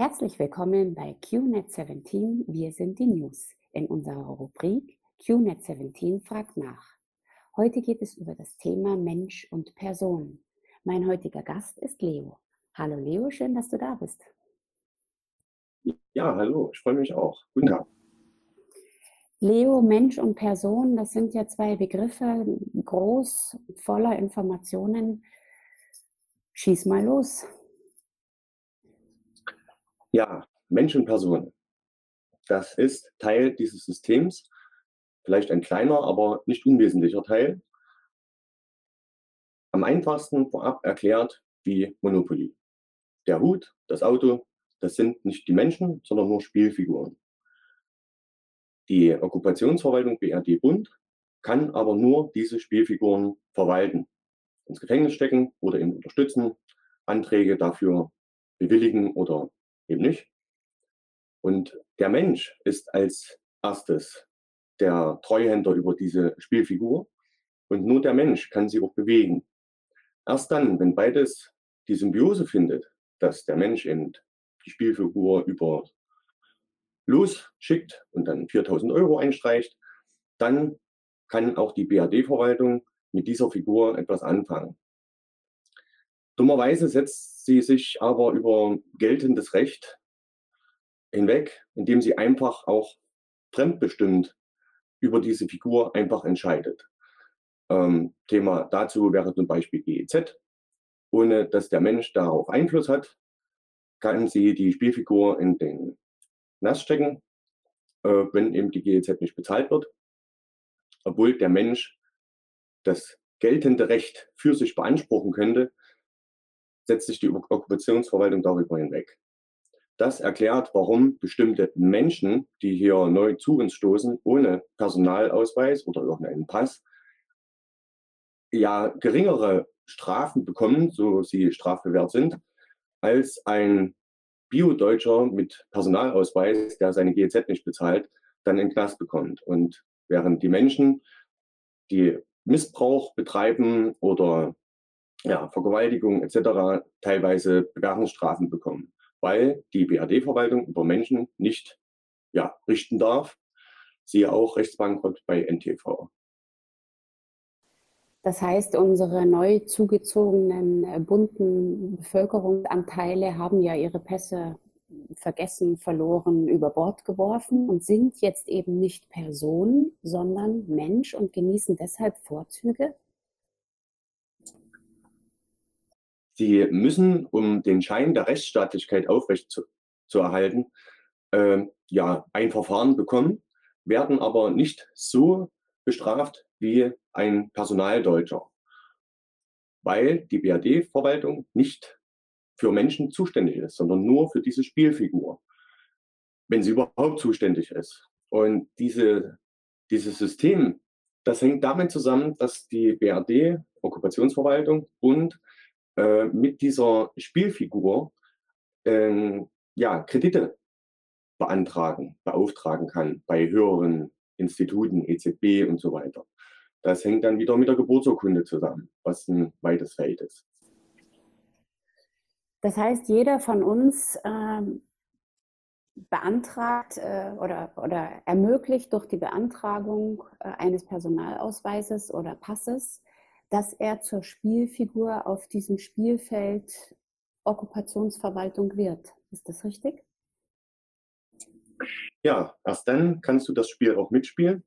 Herzlich willkommen bei QNet 17. Wir sind die News in unserer Rubrik QNet 17 fragt nach. Heute geht es über das Thema Mensch und Person. Mein heutiger Gast ist Leo. Hallo Leo, schön, dass du da bist. Ja, hallo, ich freue mich auch. Guten Tag. Leo, Mensch und Person, das sind ja zwei Begriffe, groß, voller Informationen. Schieß mal los. Ja, Mensch. Das ist Teil dieses Systems, vielleicht ein kleiner, aber nicht unwesentlicher Teil. Am einfachsten vorab erklärt wie Monopoly. Der Hut, das Auto, das sind nicht die Menschen, sondern nur Spielfiguren. Die Okkupationsverwaltung BRD Bund kann aber nur diese Spielfiguren verwalten, ins Gefängnis stecken oder eben unterstützen, Anträge dafür bewilligen oder eben nicht. Und der Mensch ist als erstes der Treuhänder über diese Spielfigur und nur der Mensch kann sie auch bewegen. Erst dann, wenn beides die Symbiose findet, dass der Mensch eben die Spielfigur über losschickt und dann 4000 Euro einstreicht, dann kann auch die BRD-Verwaltung mit dieser Figur etwas anfangen. Dummerweise setzt sie sich aber über geltendes Recht hinweg, indem sie einfach auch fremdbestimmt über diese Figur einfach entscheidet. Ähm, Thema dazu wäre zum Beispiel GEZ. Ohne dass der Mensch darauf Einfluss hat, kann sie die Spielfigur in den Nass stecken, äh, wenn eben die GEZ nicht bezahlt wird, obwohl der Mensch das geltende Recht für sich beanspruchen könnte, setzt sich die Okkupationsverwaltung darüber hinweg. Das erklärt, warum bestimmte Menschen, die hier neu zu uns stoßen, ohne Personalausweis oder irgendeinen Pass, ja geringere Strafen bekommen, so sie strafbewehrt sind, als ein Bio-Deutscher mit Personalausweis, der seine GEZ nicht bezahlt, dann in Knast bekommt. Und während die Menschen, die Missbrauch betreiben oder ja, Vergewaltigung etc. teilweise Bewährungsstrafen bekommen, weil die BRD-Verwaltung über Menschen nicht ja, richten darf. Siehe auch Rechtsbankrott bei NTV. Das heißt, unsere neu zugezogenen äh, bunten Bevölkerungsanteile haben ja ihre Pässe vergessen, verloren, über Bord geworfen und sind jetzt eben nicht Person, sondern Mensch und genießen deshalb Vorzüge? Sie müssen, um den Schein der Rechtsstaatlichkeit aufrecht zu, zu erhalten, äh, ja, ein Verfahren bekommen, werden aber nicht so bestraft wie ein Personaldeutscher, weil die BRD-Verwaltung nicht für Menschen zuständig ist, sondern nur für diese Spielfigur, wenn sie überhaupt zuständig ist. Und diese, dieses System, das hängt damit zusammen, dass die BRD, Okkupationsverwaltung und äh, mit dieser Spielfigur äh, ja, Kredite beantragen, beauftragen kann bei höheren Instituten, EZB und so weiter. Das hängt dann wieder mit der Geburtsurkunde zusammen, was ein weites Feld ist. Das heißt, jeder von uns ähm, beantragt äh, oder, oder ermöglicht durch die Beantragung äh, eines Personalausweises oder Passes, dass er zur Spielfigur auf diesem Spielfeld Okkupationsverwaltung wird. Ist das richtig? Ja, erst dann kannst du das Spiel auch mitspielen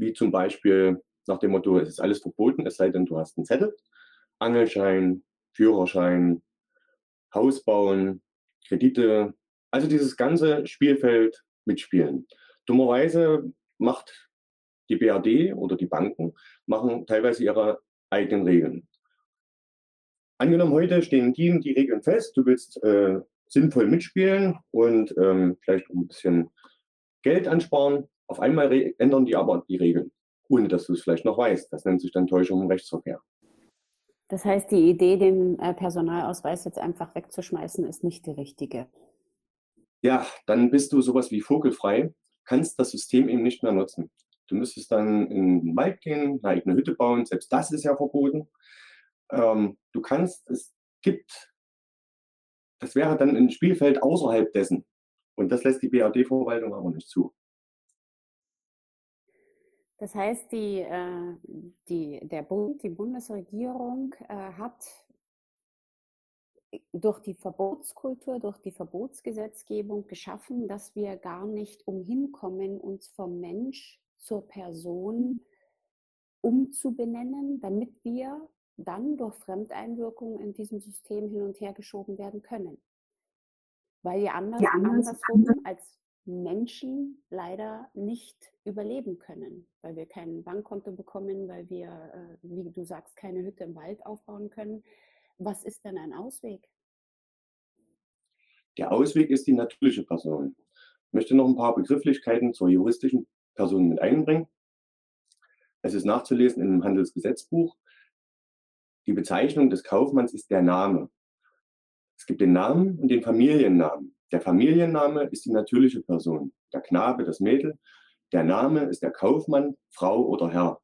wie zum Beispiel nach dem Motto, es ist alles verboten, es sei denn, du hast einen Zettel, Angelschein, Führerschein, Haus bauen, Kredite, also dieses ganze Spielfeld mitspielen. Dummerweise macht die BRD oder die Banken machen teilweise ihre eigenen Regeln. Angenommen, heute stehen die, die Regeln fest, du willst äh, sinnvoll mitspielen und ähm, vielleicht ein bisschen Geld ansparen, auf einmal ändern die aber die Regeln, ohne dass du es vielleicht noch weißt. Das nennt sich dann Täuschung im Rechtsverkehr. Das heißt, die Idee, den äh, Personalausweis jetzt einfach wegzuschmeißen, ist nicht die richtige. Ja, dann bist du sowas wie vogelfrei, kannst das System eben nicht mehr nutzen. Du müsstest dann in den Wald gehen, eine eigene Hütte bauen, selbst das ist ja verboten. Ähm, du kannst, es gibt das wäre dann ein Spielfeld außerhalb dessen. Und das lässt die BRD-Verwaltung aber nicht zu. Das heißt, die, äh, die, der Bund, die Bundesregierung äh, hat durch die Verbotskultur, durch die Verbotsgesetzgebung geschaffen, dass wir gar nicht umhinkommen, uns vom Mensch zur Person umzubenennen, damit wir dann durch Fremdeinwirkung in diesem System hin und her geschoben werden können. Weil wir anders, ja, andersrum als Menschen leider nicht überleben können, weil wir kein Bankkonto bekommen, weil wir, äh, wie du sagst, keine Hütte im Wald aufbauen können. Was ist denn ein Ausweg? Der Ausweg ist die natürliche Person. Ich möchte noch ein paar Begrifflichkeiten zur juristischen Person mit einbringen. Es ist nachzulesen im Handelsgesetzbuch. Die Bezeichnung des Kaufmanns ist der Name. Es gibt den Namen und den Familiennamen. Der Familienname ist die natürliche Person, der Knabe, das Mädel. Der Name ist der Kaufmann, Frau oder Herr.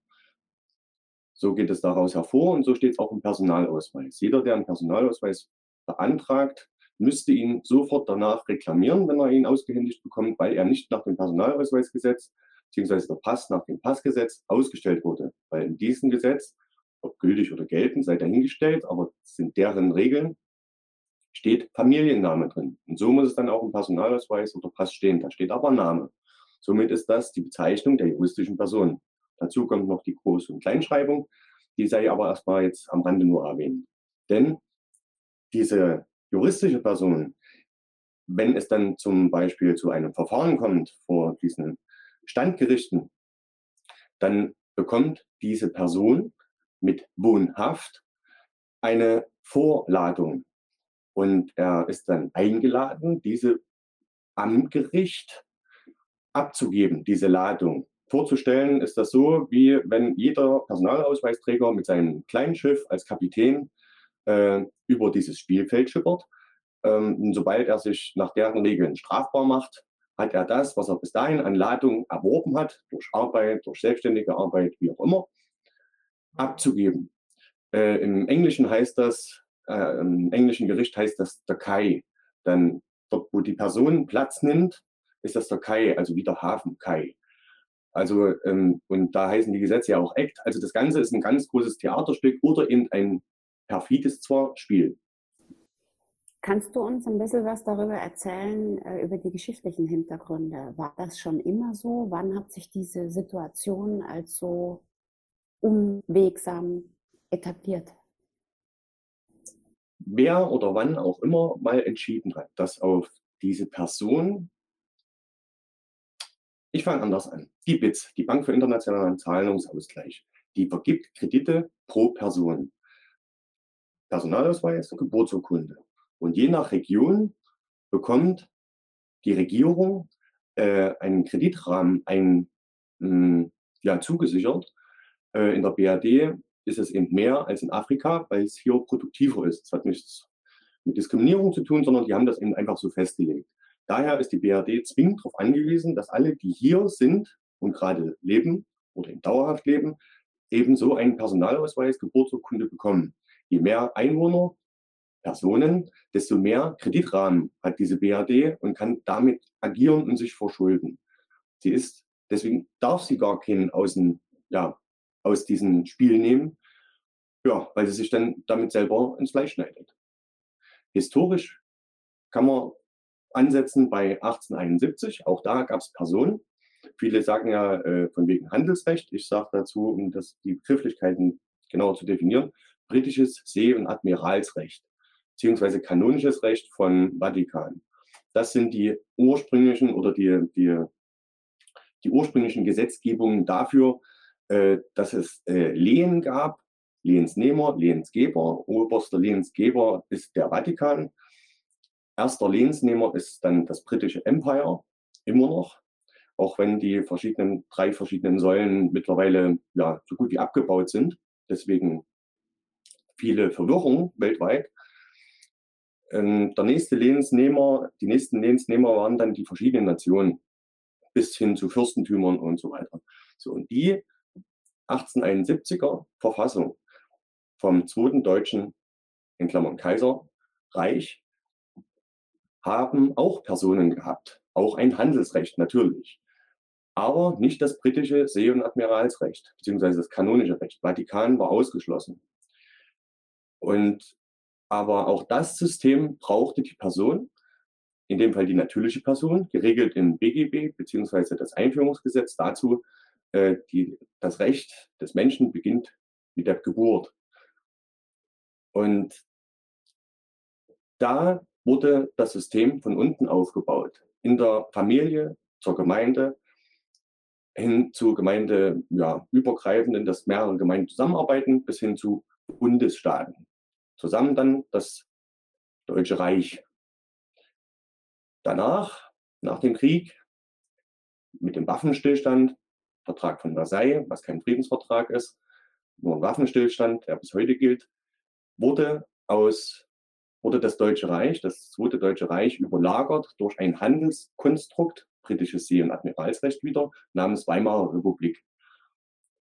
So geht es daraus hervor und so steht es auch im Personalausweis. Jeder, der einen Personalausweis beantragt, müsste ihn sofort danach reklamieren, wenn er ihn ausgehändigt bekommt, weil er nicht nach dem Personalausweisgesetz bzw. der Pass nach dem Passgesetz ausgestellt wurde. Weil in diesem Gesetz, ob gültig oder geltend, sei dahingestellt, aber sind deren Regeln, steht Familienname drin. Und so muss es dann auch im Personalausweis oder Pass stehen. Da steht aber Name. Somit ist das die Bezeichnung der juristischen Person. Dazu kommt noch die Groß- und Kleinschreibung. Die sei aber erstmal jetzt am Rande nur erwähnt. Denn diese juristische Person, wenn es dann zum Beispiel zu einem Verfahren kommt vor diesen Standgerichten, dann bekommt diese Person mit Wohnhaft eine Vorladung. Und er ist dann eingeladen, diese am Gericht abzugeben, diese Ladung. Vorzustellen ist das so, wie wenn jeder Personalausweisträger mit seinem kleinen Schiff als Kapitän äh, über dieses Spielfeld schippert. Ähm, sobald er sich nach deren Regeln strafbar macht, hat er das, was er bis dahin an Ladung erworben hat, durch Arbeit, durch selbstständige Arbeit, wie auch immer, abzugeben. Äh, Im Englischen heißt das, äh, im englischen Gericht heißt das der Kai. Dann dort, wo die Person Platz nimmt, ist das der Kai, also wie der Hafen Kai. Also, ähm, und da heißen die Gesetze ja auch Act. Also das Ganze ist ein ganz großes Theaterstück oder eben ein perfides zwar Spiel. Kannst du uns ein bisschen was darüber erzählen, äh, über die geschichtlichen Hintergründe? War das schon immer so? Wann hat sich diese Situation als so unwegsam etabliert? Wer oder wann auch immer mal entschieden hat, dass auf diese Person, ich fange anders an, die BITS, die Bank für internationalen Zahlungsausgleich, die vergibt Kredite pro Person. Personalausweis und Geburtsurkunde. Und je nach Region bekommt die Regierung äh, einen Kreditrahmen ein, mh, hm, ja, zugesichert. Äh, in der BRD ist es eben mehr als in Afrika, weil es hier produktiver ist. Es hat nichts mit Diskriminierung zu tun, sondern die haben das eben einfach so festgelegt. Daher ist die BRD zwingend darauf angewiesen, dass alle, die hier sind und gerade leben oder in dauerhaft leben, ebenso einen Personalausweis, Geburtsurkunde bekommen. Je mehr Einwohner, Personen, desto mehr Kreditrahmen hat diese BRD und kann damit agieren und sich verschulden. Sie ist, deswegen darf sie gar keinen außen, ja, aus diesem Spiel nehmen, ja, weil sie sich dann damit selber ins Fleisch schneidet. Historisch kann man ansetzen bei 1871. Auch da gab es Personen. Viele sagen ja äh, von wegen Handelsrecht. Ich sage dazu, um das, die Begrifflichkeiten genauer zu definieren, britisches See- und Admiralsrecht beziehungsweise kanonisches Recht von Vatikan. Das sind die ursprünglichen oder die, die, die ursprünglichen Gesetzgebungen dafür, äh, dass es äh, Lehen gab, Lehensnehmer, Lehensgeber. Oberster Lehensgeber ist der Vatikan. Erster Lehensnehmer ist dann das britische Empire, immer noch. Auch wenn die verschiedenen, drei verschiedenen Säulen mittlerweile ja, so gut wie abgebaut sind. Deswegen viele Verwirrung weltweit. Ähm, der nächste Lehensnehmer, die nächsten Lehensnehmer waren dann die verschiedenen Nationen bis hin zu Fürstentümern und so weiter. So, und die 1871er Verfassung vom zweiten deutschen, in Klammern Kaiserreich, haben auch Personen gehabt, auch ein Handelsrecht natürlich, aber nicht das britische See- und Admiralsrecht, beziehungsweise das kanonische Recht. Vatikan war ausgeschlossen. Und aber auch das System brauchte die Person, in dem Fall die natürliche Person, geregelt im BGB beziehungsweise das Einführungsgesetz dazu, äh, die, das Recht des Menschen beginnt mit der Geburt. Und da wurde das System von unten aufgebaut. In der Familie, zur Gemeinde, hin zu Gemeinde, ja, dass mehrere Gemeinden zusammenarbeiten, bis hin zu Bundesstaaten. Zusammen dann das Deutsche Reich. Danach, nach dem Krieg, mit dem Waffenstillstand, Vertrag von Versailles, was kein Friedensvertrag ist, nur ein Waffenstillstand, der bis heute gilt, wurde aus wurde das Deutsche Reich, das Zweite Deutsche Reich, überlagert durch ein Handelskonstrukt, britisches See- und Admiralsrecht wieder, namens Weimarer Republik.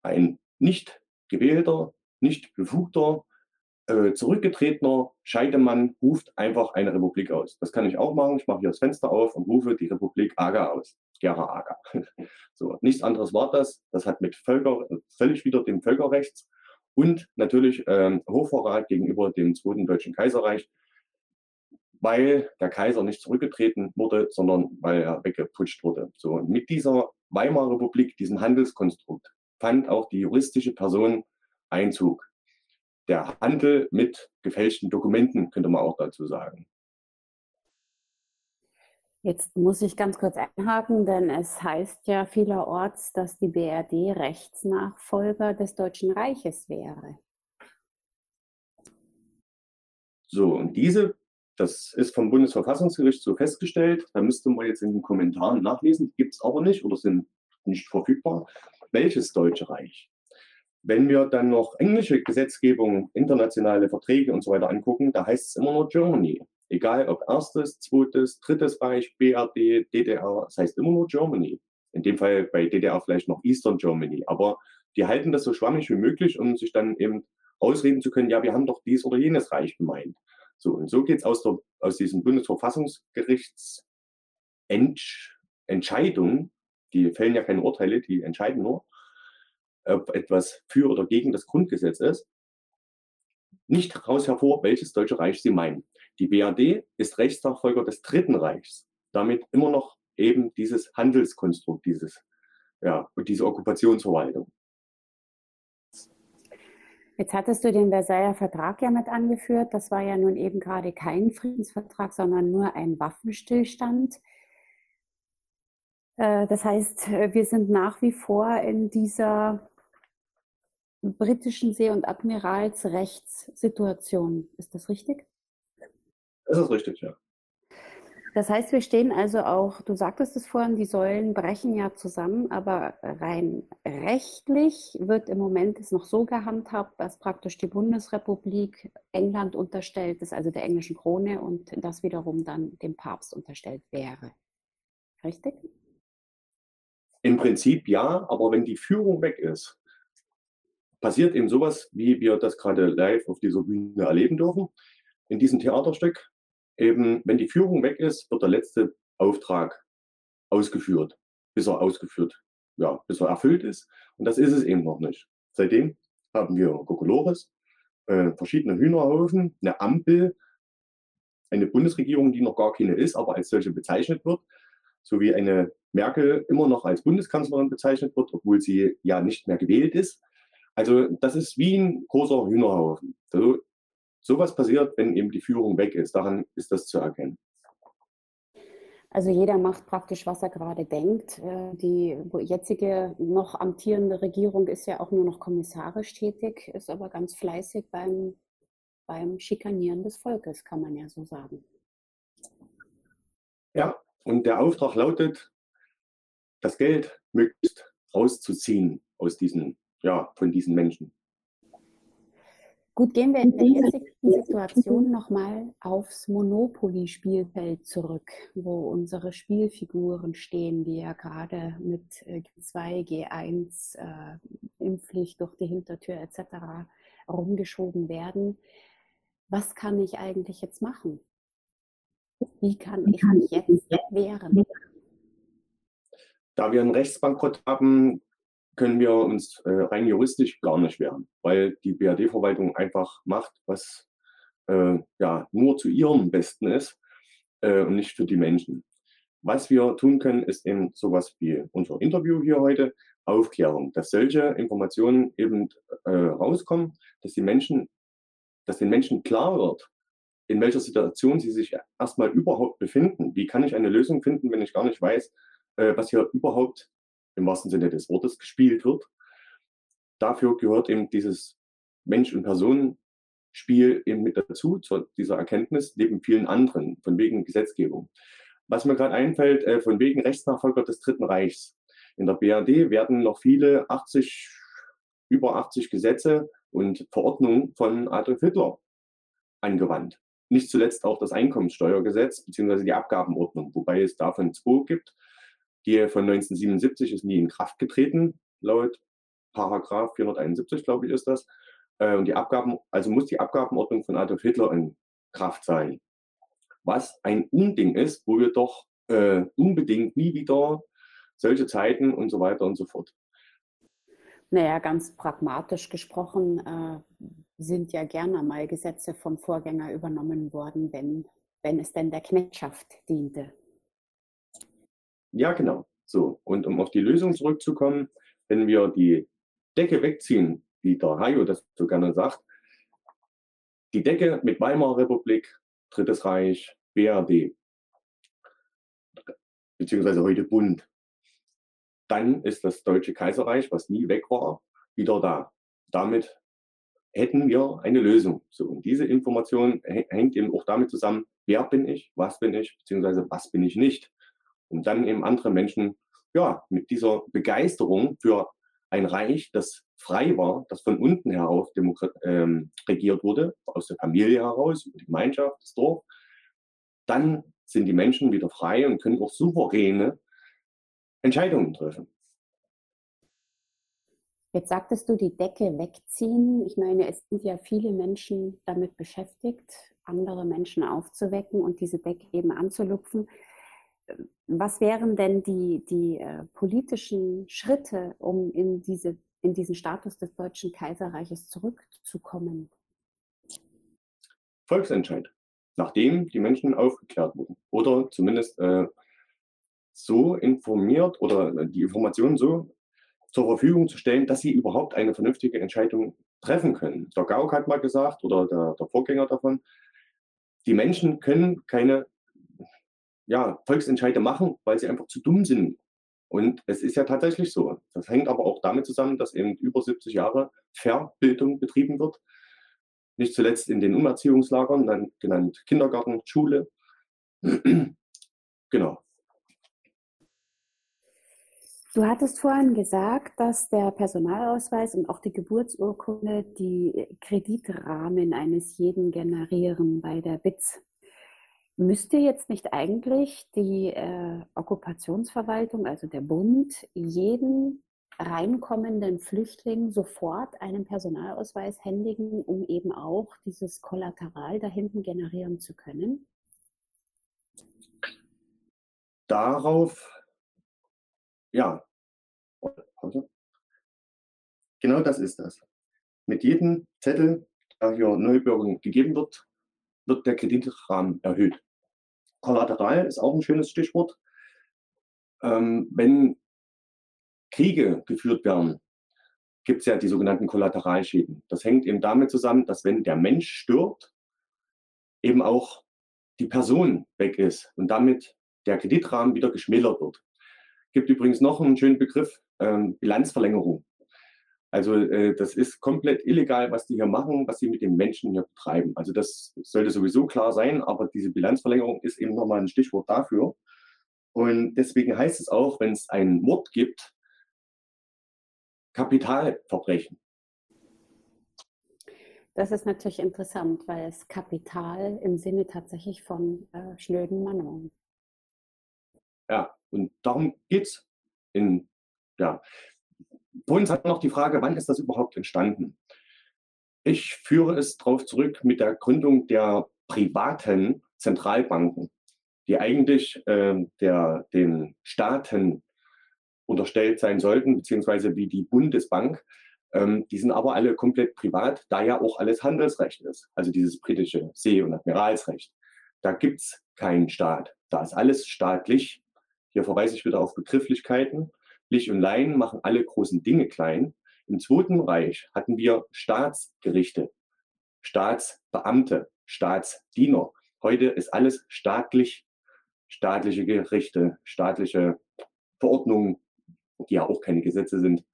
Ein nicht gewählter, nicht befugter, äh, zurückgetretener Scheidemann ruft einfach eine Republik aus. Das kann ich auch machen. Ich mache hier das Fenster auf und rufe die Republik Aga aus. Gera Aga. so, nichts anderes war das. Das hat mit Völker, völlig wieder dem Völkerrechts und natürlich ähm, Hochverrat gegenüber dem Zweiten Deutschen Kaiserreich weil der Kaiser nicht zurückgetreten wurde, sondern weil er weggeputscht wurde. So, und mit dieser Weimarer Republik, diesem Handelskonstrukt, fand auch die juristische Person Einzug. Der Handel mit gefälschten Dokumenten, könnte man auch dazu sagen. Jetzt muss ich ganz kurz einhaken, denn es heißt ja vielerorts, dass die BRD Rechtsnachfolger des Deutschen Reiches wäre. So, und diese das ist vom Bundesverfassungsgericht so festgestellt. Da müsste man jetzt in den Kommentaren nachlesen. Gibt es aber nicht oder sind nicht verfügbar. Welches Deutsche Reich? Wenn wir dann noch englische Gesetzgebung, internationale Verträge und so weiter angucken, da heißt es immer nur Germany. Egal ob erstes, zweites, drittes Reich, BRD, DDR, das heißt immer nur Germany. In dem Fall bei DDR vielleicht noch Eastern Germany. Aber die halten das so schwammig wie möglich, um sich dann eben ausreden zu können, ja, wir haben doch dies oder jenes Reich gemeint. So, und so geht es aus, aus diesem Bundesverfassungsgerichts Entscheidung, die fällen ja keine Urteile, die entscheiden nur, ob etwas für oder gegen das Grundgesetz ist, nicht heraus hervor, welches Deutsche Reich sie meinen. Die BRD ist Rechtsnachfolger des Dritten Reichs, damit immer noch eben dieses Handelskonstrukt, dieses, ja, diese Okkupationsverwaltung. Jetzt hattest du den Versailler Vertrag ja mit angeführt. Das war ja nun eben gerade kein Friedensvertrag, sondern nur ein Waffenstillstand. Äh, das heißt, wir sind nach wie vor in dieser britischen See- und Admiralsrechtssituation. Ist das richtig? Das ist richtig, ja. Das heißt, wir stehen also auch, du sagtest es vorhin, die Säulen brechen ja zusammen, aber rein rechtlich wird im Moment es noch so gehandhabt, dass praktisch die Bundesrepublik England unterstellt ist, also der englischen Krone, und das wiederum dann dem Papst unterstellt wäre. Richtig? Im Prinzip ja, aber wenn die Führung weg ist, passiert eben sowas, wie wir das gerade live auf dieser Bühne erleben dürfen, in diesem Theaterstück eben, wenn die Führung weg ist, wird der letzte Auftrag ausgeführt, bis er ausgeführt, ja, bis er erfüllt ist. Und das ist es eben noch nicht. Seitdem haben wir Kokolores, äh, verschiedene Hühnerhaufen, eine Ampel, eine Bundesregierung, die noch gar keine ist, aber als solche bezeichnet wird, sowie eine Merkel immer noch als Bundeskanzlerin bezeichnet wird, obwohl sie ja nicht mehr gewählt ist. Also das ist wie ein großer Hühnerhaufen. So Sowas passiert, wenn eben die Führung weg ist. Daran ist das zu erkennen. Also jeder macht praktisch, was er gerade denkt. Äh, die jetzige noch amtierende Regierung ist ja auch nur noch kommissarisch tätig, ist aber ganz fleißig beim, beim Schikanieren des Volkes, kann man ja so sagen. Ja, und der Auftrag lautet, das Geld möglichst rauszuziehen aus diesen, ja, von diesen Menschen. Gut, gehen wir in der jetzigen Situation nochmal aufs Monopoly-Spielfeld zurück, wo unsere Spielfiguren stehen, die ja gerade mit G2, G1, äh, Impfpflicht durch die Hintertür etc. rumgeschoben werden. Was kann ich eigentlich jetzt machen? Wie kann ich mich jetzt wehren? Da wir einen Rechtsbankrott haben, können wir uns äh, rein juristisch gar nicht wehren, weil die BRD-Verwaltung einfach macht, was äh, ja nur zu ihrem Besten ist äh, und nicht für die Menschen. Was wir tun können, ist eben sowas wie unser Interview hier heute, Aufklärung, dass solche Informationen eben äh, rauskommen, dass die Menschen, dass den Menschen klar wird, in welcher Situation sie sich erstmal überhaupt befinden. Wie kann ich eine Lösung finden, wenn ich gar nicht weiß, äh, was hier überhaupt im wahrsten Sinne des Wortes gespielt wird. Dafür gehört eben dieses Mensch- und Personenspiel eben mit dazu, zu dieser Erkenntnis, neben vielen anderen, von wegen Gesetzgebung. Was mir gerade einfällt, äh, von wegen Rechtsnachfolger des Dritten Reichs. In der BRD werden noch viele 80, über 80 Gesetze und Verordnungen von Adolf Hitler angewandt. Nicht zuletzt auch das Einkommenssteuergesetz bzw. die Abgabenordnung, wobei es davon zwei gibt. Die von 1977 ist nie in Kraft getreten, laut Paragraph 471, glaube ich, ist das. Äh, und die Abgaben, also muss die Abgabenordnung von Adolf Hitler in Kraft sein. Was ein Unding ist, wo wir doch äh, unbedingt nie wieder solche Zeiten und so weiter und so fort. Naja, ganz pragmatisch gesprochen äh, sind ja gerne mal Gesetze vom Vorgänger übernommen worden, wenn, wenn es denn der Knechtschaft diente. Ja, genau. So, und um auf die Lösung zurückzukommen, wenn wir die Decke wegziehen, wie der Hayo das so gerne sagt, die Decke mit Weimarer Republik, Drittes Reich, BRD, beziehungsweise heute Bund, dann ist das Deutsche Kaiserreich, was nie weg war, wieder da. Damit hätten wir eine Lösung. So, und diese Information hängt eben auch damit zusammen, wer bin ich, was bin ich, beziehungsweise was bin ich nicht um dann eben andere Menschen ja, mit dieser Begeisterung für ein Reich, das frei war, das von unten herauf ähm, regiert wurde, aus der Familie heraus, über die Gemeinschaft, das Dorf, dann sind die Menschen wieder frei und können auch souveräne Entscheidungen treffen. Jetzt sagtest du, die Decke wegziehen. Ich meine, es sind ja viele Menschen damit beschäftigt, andere Menschen aufzuwecken und diese Decke eben anzulupfen was wären denn die, die äh, politischen Schritte, um in, diese, in diesen Status des Deutschen Kaiserreiches zurückzukommen? Volksentscheid, nachdem die Menschen aufgeklärt wurden oder zumindest äh, so informiert oder äh, die Informationen so zur Verfügung zu stellen, dass sie überhaupt eine vernünftige Entscheidung treffen können. Der Gauck hat mal gesagt, oder der, der Vorgänger davon, die Menschen können keine ja, Volksentscheide machen, weil sie einfach zu dumm sind. Und es ist ja tatsächlich so. Das hängt aber auch damit zusammen, dass eben über 70 Jahre Verbildung betrieben wird. Nicht zuletzt in den Umerziehungslagern, dann genannt Kindergarten, Schule. genau. Du hattest vorhin gesagt, dass der Personalausweis und auch die Geburtsurkunde die Kreditrahmen eines jeden generieren bei der BITS. Müsste jetzt nicht eigentlich die äh, Okkupationsverwaltung, also der Bund, jeden reinkommenden Flüchtling sofort einen Personalausweis händigen, um eben auch dieses Kollateral da hinten generieren zu können? Darauf, ja, genau das ist das. Mit jedem Zettel, der hier Neubürgern gegeben wird, wird der Kreditrahmen erhöht. Kollateral ist auch ein schönes Stichwort. Ähm, wenn Kriege geführt werden, gibt es ja die sogenannten Kollateralschäden. Das hängt eben damit zusammen, dass wenn der Mensch stirbt, eben auch die Person weg ist und damit der Kreditrahmen wieder geschmälert wird. Gibt übrigens noch einen schönen Begriff, ähm, Bilanzverlängerung. Also äh, das ist komplett illegal, was die hier machen, was sie mit den Menschen hier betreiben. Also das sollte sowieso klar sein, aber diese Bilanzverlängerung ist eben nochmal ein Stichwort dafür. Und deswegen heißt es auch, wenn es einen Mord gibt, Kapitalverbrechen. Das ist natürlich interessant, weil es Kapital im Sinne tatsächlich von äh, schnöden Mannen. Ja, und darum geht es in, ja, Vorhin hat noch die Frage, wann ist das überhaupt entstanden? Ich führe es darauf zurück mit der Gründung der privaten Zentralbanken. die eigentlich äh, der, den Staaten unterstellt sein sollten, beziehungsweise wie die Bundesbank. Ähm, die sind aber alle komplett privat, da ja auch alles Handelsrecht ist, also dieses britische See- und Admiralsrecht. Da gibt es keinen Staat. Da ist alles staatlich. Hier verweise ich wieder auf Begrifflichkeiten. Lich und Laien machen alle großen Dinge klein. Im Zweiten Reich hatten wir Staatsgerichte, Staatsbeamte, Staatsdiener. Heute ist alles staatlich, staatliche Gerichte, staatliche Verordnungen, die ja auch keine Gesetze sind.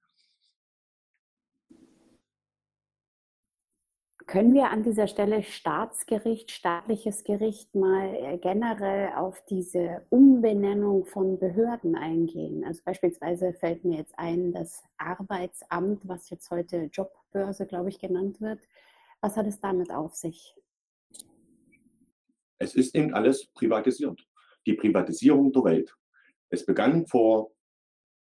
Können wir an dieser Stelle Staatsgericht, staatliches Gericht mal äh, generell auf diese Umbenennung von Behörden eingehen? Also beispielsweise fällt mir jetzt ein, das Arbeitsamt, was jetzt heute Jobbörse, glaube ich, genannt wird. Was hat es damit auf sich? Es ist eben alles privatisiert. Die Privatisierung der Welt. Es begann vor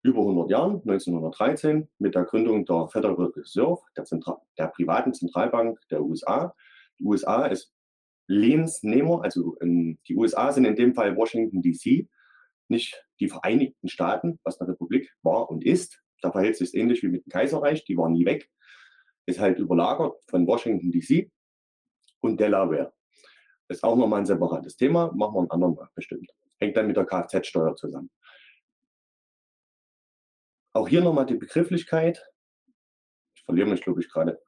über 100 Jahren, 1913, mit der Gründung der Federal Reserve, der, Zentral der privaten Zentralbank der USA. Die USA ist Lehnsnehmer, also in, die USA sind in dem Fall Washington DC, nicht die Vereinigten Staaten, was eine Republik war und ist. Da verhält sich ähnlich wie mit dem Kaiserreich, die waren nie weg. Ist halt überlagert von Washington DC und Delaware. Ist auch nochmal ein separates Thema, machen wir ein andermal bestimmt. Hängt dann mit der Kfz-Steuer zusammen. Auch hier nochmal die Begrifflichkeit. Ich verliere mich, glaube ich, gerade.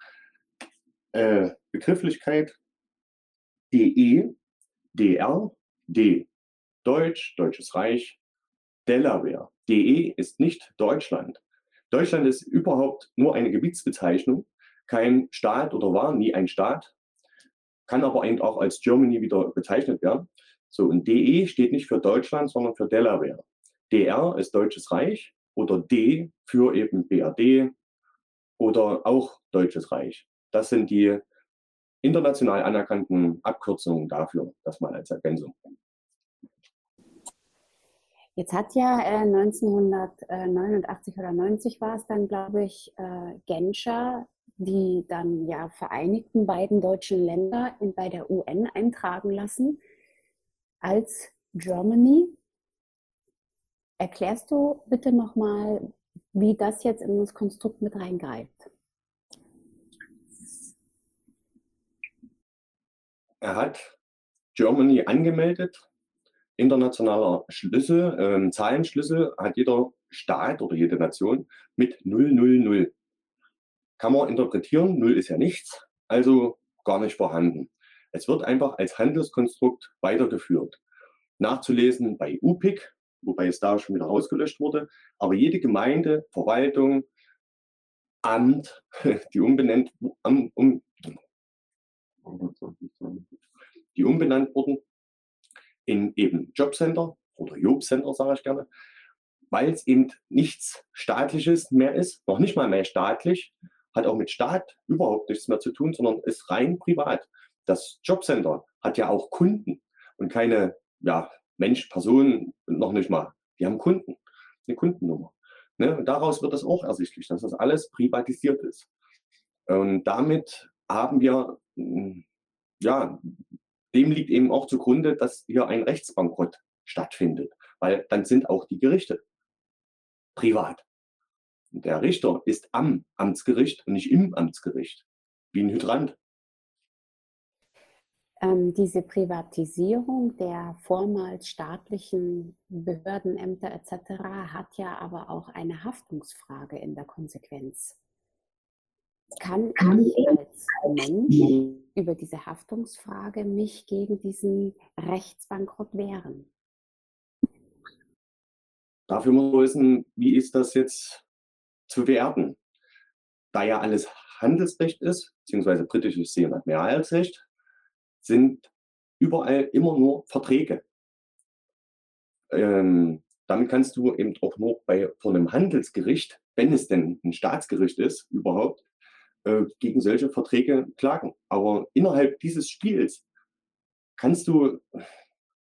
Äh, Begrifflichkeit DE, DR, D. Deutsch, Deutsches Reich, Delaware. DE ist nicht Deutschland. Deutschland ist überhaupt nur eine Gebietsbezeichnung, kein Staat oder war nie ein Staat, kann aber eben auch als Germany wieder bezeichnet werden. So, und DE steht nicht für Deutschland, sondern für Delaware. DR ist Deutsches Reich oder D für eben BRD oder auch Deutsches Reich. Das sind die international anerkannten Abkürzungen dafür, das mal als Ergänzung. Jetzt hat ja äh, 1989 oder 90 war es dann, glaube ich, äh, Genscher die dann ja vereinigten beiden deutschen Länder in, bei der UN eintragen lassen als Germany Erklärst du bitte nochmal, wie das jetzt in das Konstrukt mit reingreift? Er hat Germany angemeldet. Internationaler Schlüssel, äh, Zahlenschlüssel hat jeder Staat oder jede Nation mit 000. Kann man interpretieren, 0 ist ja nichts, also gar nicht vorhanden. Es wird einfach als Handelskonstrukt weitergeführt. Nachzulesen bei UPIC, wobei es da schon wieder ausgelöscht wurde. Aber jede Gemeinde, Verwaltung, Amt, die umbenannt, um, um, die umbenannt wurden in eben Jobcenter oder Jobcenter, sage ich gerne, weil es eben nichts Staatliches mehr ist, noch nicht mal mehr staatlich, hat auch mit Staat überhaupt nichts mehr zu tun, sondern ist rein privat. Das Jobcenter hat ja auch Kunden und keine ja, Mensch, Person, noch nicht mal. Die haben Kunden, eine Kundennummer. Ne? Und daraus wird das auch ersichtlich, dass das alles privatisiert ist. Und damit haben wir, hm, ja, dem liegt eben auch zugrunde, dass hier ein Rechtsbankrott stattfindet, weil dann sind auch die Gerichte privat. Und der Richter ist am Amtsgericht und nicht im Amtsgericht, wie ein Hydrant. Ähm, diese Privatisierung der vormals staatlichen Behördenämter etc. hat ja aber auch eine Haftungsfrage in der Konsequenz. Kann ich als Mensch über diese Haftungsfrage mich gegen diesen Rechtsbankrott wehren? Dafür muss man wissen, wie ist das jetzt zu werten? Da ja alles Handelsrecht ist, beziehungsweise britisches See- und Admiralsrecht, sind überall immer nur Verträge. Ähm, damit kannst du eben auch nur bei, vor einem Handelsgericht, wenn es denn ein Staatsgericht ist, überhaupt, äh, gegen solche Verträge klagen. Aber innerhalb dieses Spiels kannst du,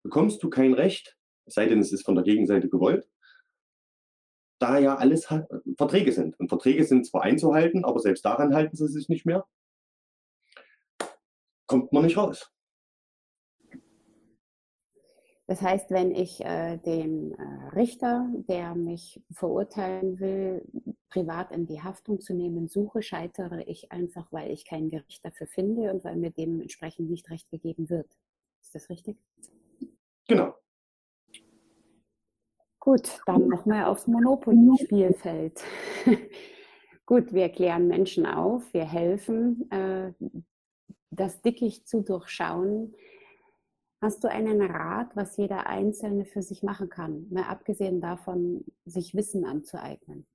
bekommst du kein Recht, sei denn, es ist von der Gegenseite gewollt, da ja alles Verträge sind. Und Verträge sind zwar einzuhalten, aber selbst daran halten sie sich nicht mehr kommt man nicht raus. Das heißt, wenn ich äh, den äh, Richter, der mich verurteilen will, privat in die Haftung zu nehmen suche, scheitere ich einfach, weil ich kein Gericht dafür finde und weil mir dementsprechend nicht recht gegeben wird. Ist das richtig? Genau. Gut, dann nochmal aufs Monopoly-Spielfeld. Gut, wir klären Menschen auf, wir helfen, äh, das Dickicht zu durchschauen. Hast du einen Rat, was jeder Einzelne für sich machen kann, mal abgesehen davon, sich Wissen anzueignen?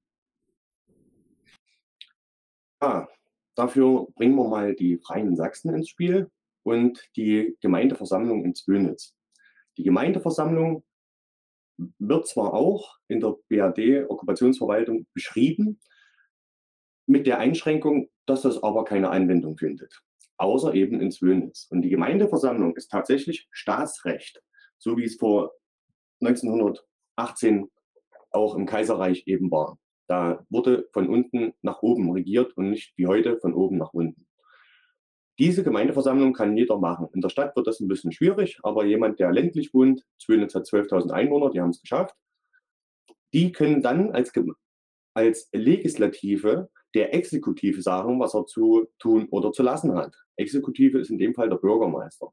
Ah, dafür bringen wir mal die Freien Sachsen ins Spiel und die Gemeindeversammlung in Zwönitz. Die Gemeindeversammlung wird zwar auch in der BRD-Okkupationsverwaltung beschrieben, mit der Einschränkung, dass das aber keine Anwendung findet, außer eben in Zwönitz. Und die Gemeindeversammlung ist tatsächlich Staatsrecht, so wie es vor 1918 auch im Kaiserreich eben war. Da wurde von unten nach oben regiert und nicht wie heute von oben nach unten. Diese Gemeindeversammlung kann jeder machen. In der Stadt wird das ein bisschen schwierig, aber jemand, der ländlich wohnt, Zwönitz hat 12.000 Einwohner, die haben es geschafft, die können dann als, als Legislative der Exekutive sagen, was er zu tun oder zu lassen hat. Exekutive ist in dem Fall der Bürgermeister.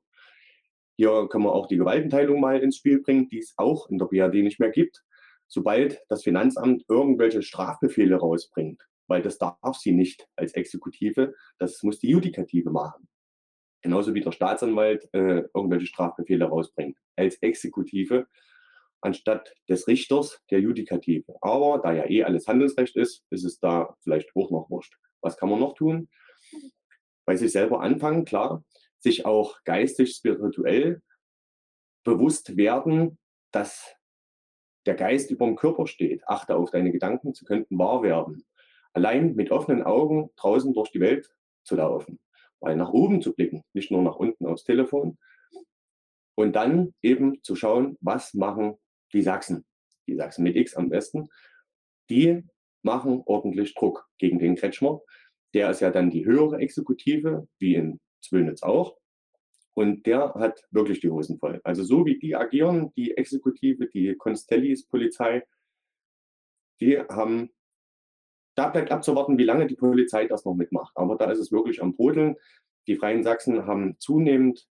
Hier können wir auch die Gewaltenteilung mal ins Spiel bringen, die es auch in der BRD nicht mehr gibt. Sobald das Finanzamt irgendwelche Strafbefehle rausbringt, weil das darf sie nicht als Exekutive, das muss die Judikative machen. Genauso wie der Staatsanwalt äh, irgendwelche Strafbefehle rausbringt. Als Exekutive anstatt des Richters der Judikative. Aber da ja eh alles Handelsrecht ist, ist es da vielleicht auch noch wurscht. Was kann man noch tun? Bei sich selber anfangen, klar, sich auch geistig, spirituell bewusst werden, dass der Geist über dem Körper steht. Achte auf deine Gedanken, sie könnten wahr werden. Allein mit offenen Augen draußen durch die Welt zu laufen, weil nach oben zu blicken, nicht nur nach unten aufs Telefon. Und dann eben zu schauen, was machen die Sachsen, die Sachsen mit X am besten, die machen ordentlich Druck gegen den Kretschmer. Der ist ja dann die höhere Exekutive, wie in Zwölnitz auch. Und der hat wirklich die Hosen voll. Also so wie die agieren, die Exekutive, die Constellis Polizei, die haben, da bleibt abzuwarten, wie lange die Polizei das noch mitmacht. Aber da ist es wirklich am Brodeln. Die Freien Sachsen haben zunehmend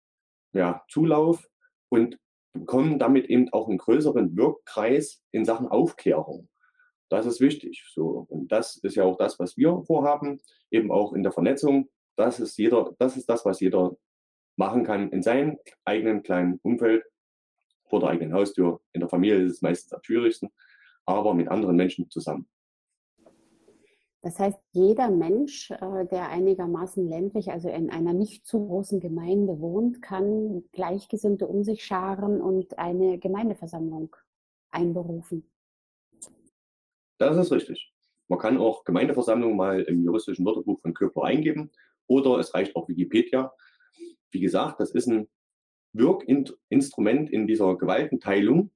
ja, Zulauf und bekommen damit eben auch einen größeren Wirkkreis in Sachen Aufklärung. Das ist wichtig. So. Und das ist ja auch das, was wir vorhaben, eben auch in der Vernetzung. Das ist jeder, das ist das, was jeder machen kann in seinem eigenen kleinen Umfeld, vor der eigenen Haustür. In der Familie ist es meistens am schwierigsten, aber mit anderen Menschen zusammen. Das heißt, jeder Mensch, äh, der einigermaßen ländlich, also in einer nicht zu großen Gemeinde wohnt, kann Gleichgesinnte um sich scharen und eine Gemeindeversammlung einberufen. Das ist richtig. Man kann auch Gemeindeversammlung mal im juristischen Wörterbuch von Köper eingeben oder es reicht auch Wikipedia. Wie gesagt, das ist ein Wirkinstrument in dieser Gewaltenteilung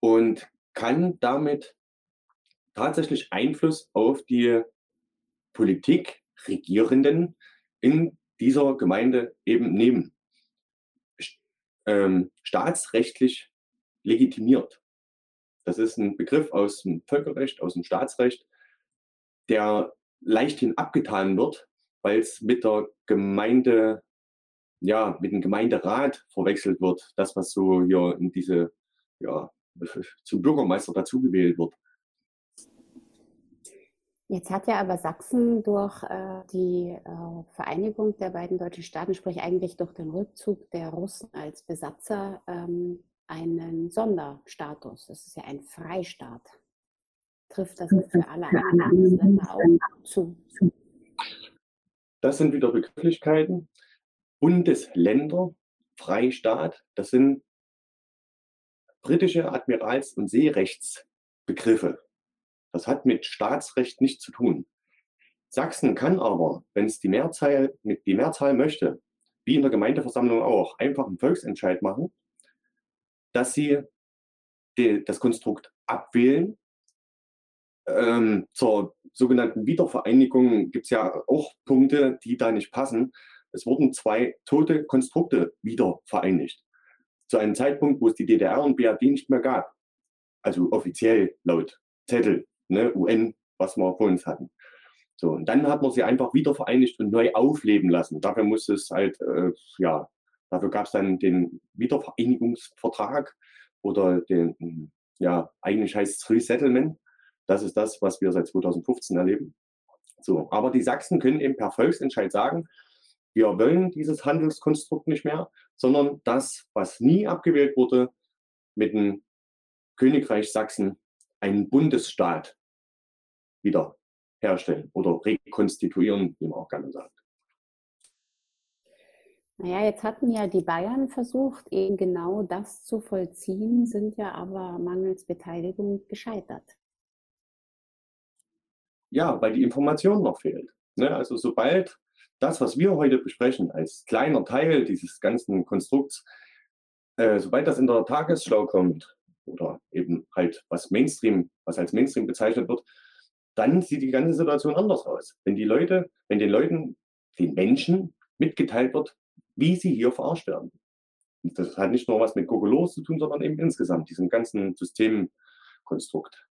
und kann damit tatsächlich Einfluss auf die Politik, Regierenden in dieser Gemeinde eben nehmen. Ähm, staatsrechtlich legitimiert. Das ist ein Begriff aus dem Völkerrecht, aus dem Staatsrecht, der leichthin abgetan wird, weil es mit der Gemeinde, ja, mit dem Gemeinderat verwechselt wird. Das, was so hier in diese, ja, zum Bürgermeister dazugewählt wird. Jetzt hat ja aber Sachsen durch äh, die äh, Vereinigung der beiden deutschen Staaten, sprich eigentlich durch den Rückzug der Russen als Besatzer, ähm, einen Sonderstatus. Das ist ja ein Freistaat. Trifft das für alle anderen Bundesländer auch zu? Das sind wieder Begrifflichkeiten. Bundesländer, Freistaat, das sind britische Admirals- und Seerechtsbegriffe. Das hat mit Staatsrecht nichts zu tun. Sachsen kann aber, wenn es die Mehrzahl, die Mehrzahl möchte, wie in der Gemeindeversammlung auch, einfach einen Volksentscheid machen, dass sie die, das Konstrukt abwählen. Ähm, zur sogenannten Wiedervereinigung gibt es ja auch Punkte, die da nicht passen. Es wurden zwei tote Konstrukte wieder vereinigt. zu einem Zeitpunkt, wo es die DDR und BRD nicht mehr gab. Also offiziell laut Zettel, ne, UN, was wir vor uns hatten. So, und dann hat man sie einfach wieder vereinigt und neu aufleben lassen. Dafür musste es halt, äh, ja, dafür gab es dann den Wiedervereinigungsvertrag oder den, ja, eigentlich heißt es Resettlement. Das ist das, was wir seit 2015 erleben. So, aber die Sachsen können eben per Volksentscheid sagen, wir wollen dieses Handelskonstrukt nicht mehr, sondern das, was nie abgewählt wurde, mit dem Königreich Sachsen einen Bundesstaat wieder herstellen oder rekonstituieren, wie man auch gerne sagt. Naja, jetzt hatten ja die Bayern versucht, eben genau das zu vollziehen, sind ja aber mangels Beteiligung gescheitert. Ja, weil die Information noch fehlt. Ne? Also sobald das, was wir heute besprechen, als kleiner Teil dieses ganzen Konstrukts, äh, sobald das in der Tagesschau kommt oder eben halt was Mainstream, was als Mainstream bezeichnet wird, dann sieht die ganze Situation anders aus. Wenn die Leute, wenn den Leuten, den Menschen mitgeteilt wird, wie sie hier verarscht werden. Und das hat nicht nur was mit Kokolores zu tun, sondern eben insgesamt diesem ganzen Systemkonstrukt.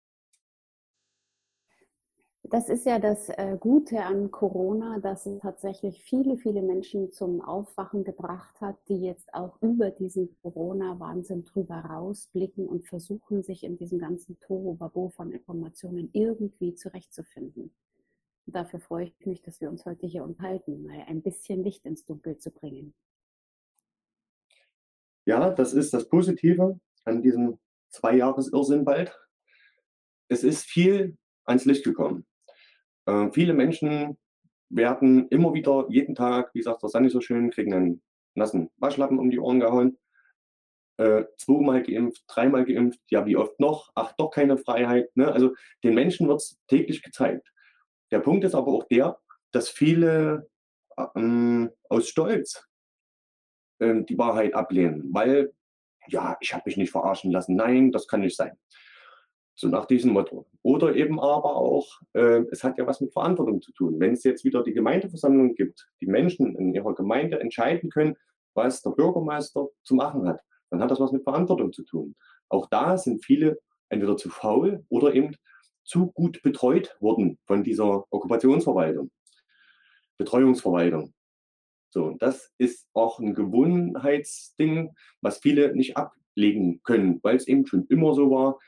Das ist ja das äh, Gute an Corona, dass es tatsächlich viele, viele Menschen zum Aufwachen gebracht hat, die jetzt auch über diesen Corona-Wahnsinn drüber rausblicken und versuchen, sich in diesem ganzen Tohuwabo von Informationen irgendwie zurechtzufinden. Und dafür freue ich mich, dass wir uns heute hier unterhalten, mal ein bisschen Licht ins Dunkel zu bringen. Ja, das ist das Positive an diesem Zwei-Jahres-Irrsinn bald. Es ist viel ans Licht gekommen. Äh, viele Menschen werden immer wieder jeden Tag, wie sagt der Sani so schön, kriegen einen nassen Waschlappen um die Ohren gehauen. Äh, zweimal geimpft, dreimal geimpft, ja, wie oft noch? Ach, doch keine Freiheit. Ne? Also den Menschen wird es täglich gezeigt. Der Punkt ist aber auch der, dass viele ähm, aus Stolz ähm, die Wahrheit ablehnen, weil, ja, ich habe mich nicht verarschen lassen. Nein, das kann nicht sein. So nach diesem Motto. Oder eben aber auch, äh, es hat ja was mit Verantwortung zu tun. Wenn es jetzt wieder die Gemeindeversammlung gibt, die Menschen in ihrer Gemeinde entscheiden können, was der Bürgermeister zu machen hat, dann hat das was mit Verantwortung zu tun. Auch da sind viele entweder zu faul oder eben zu gut betreut worden von dieser Okkupationsverwaltung, Betreuungsverwaltung. So, das ist auch ein Gewohnheitsding, was viele nicht ablegen können, weil es eben schon immer so war,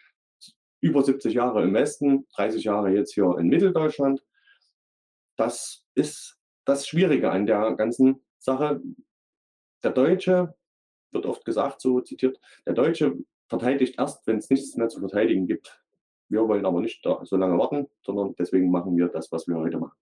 über 70 Jahre im Westen, 30 Jahre jetzt hier in Mitteldeutschland. Das ist das Schwierige an der ganzen Sache. Der Deutsche, wird oft gesagt, so zitiert, der Deutsche verteidigt erst, wenn es nichts mehr zu verteidigen gibt. Wir wollen aber nicht so lange warten, sondern deswegen machen wir das, was wir heute machen.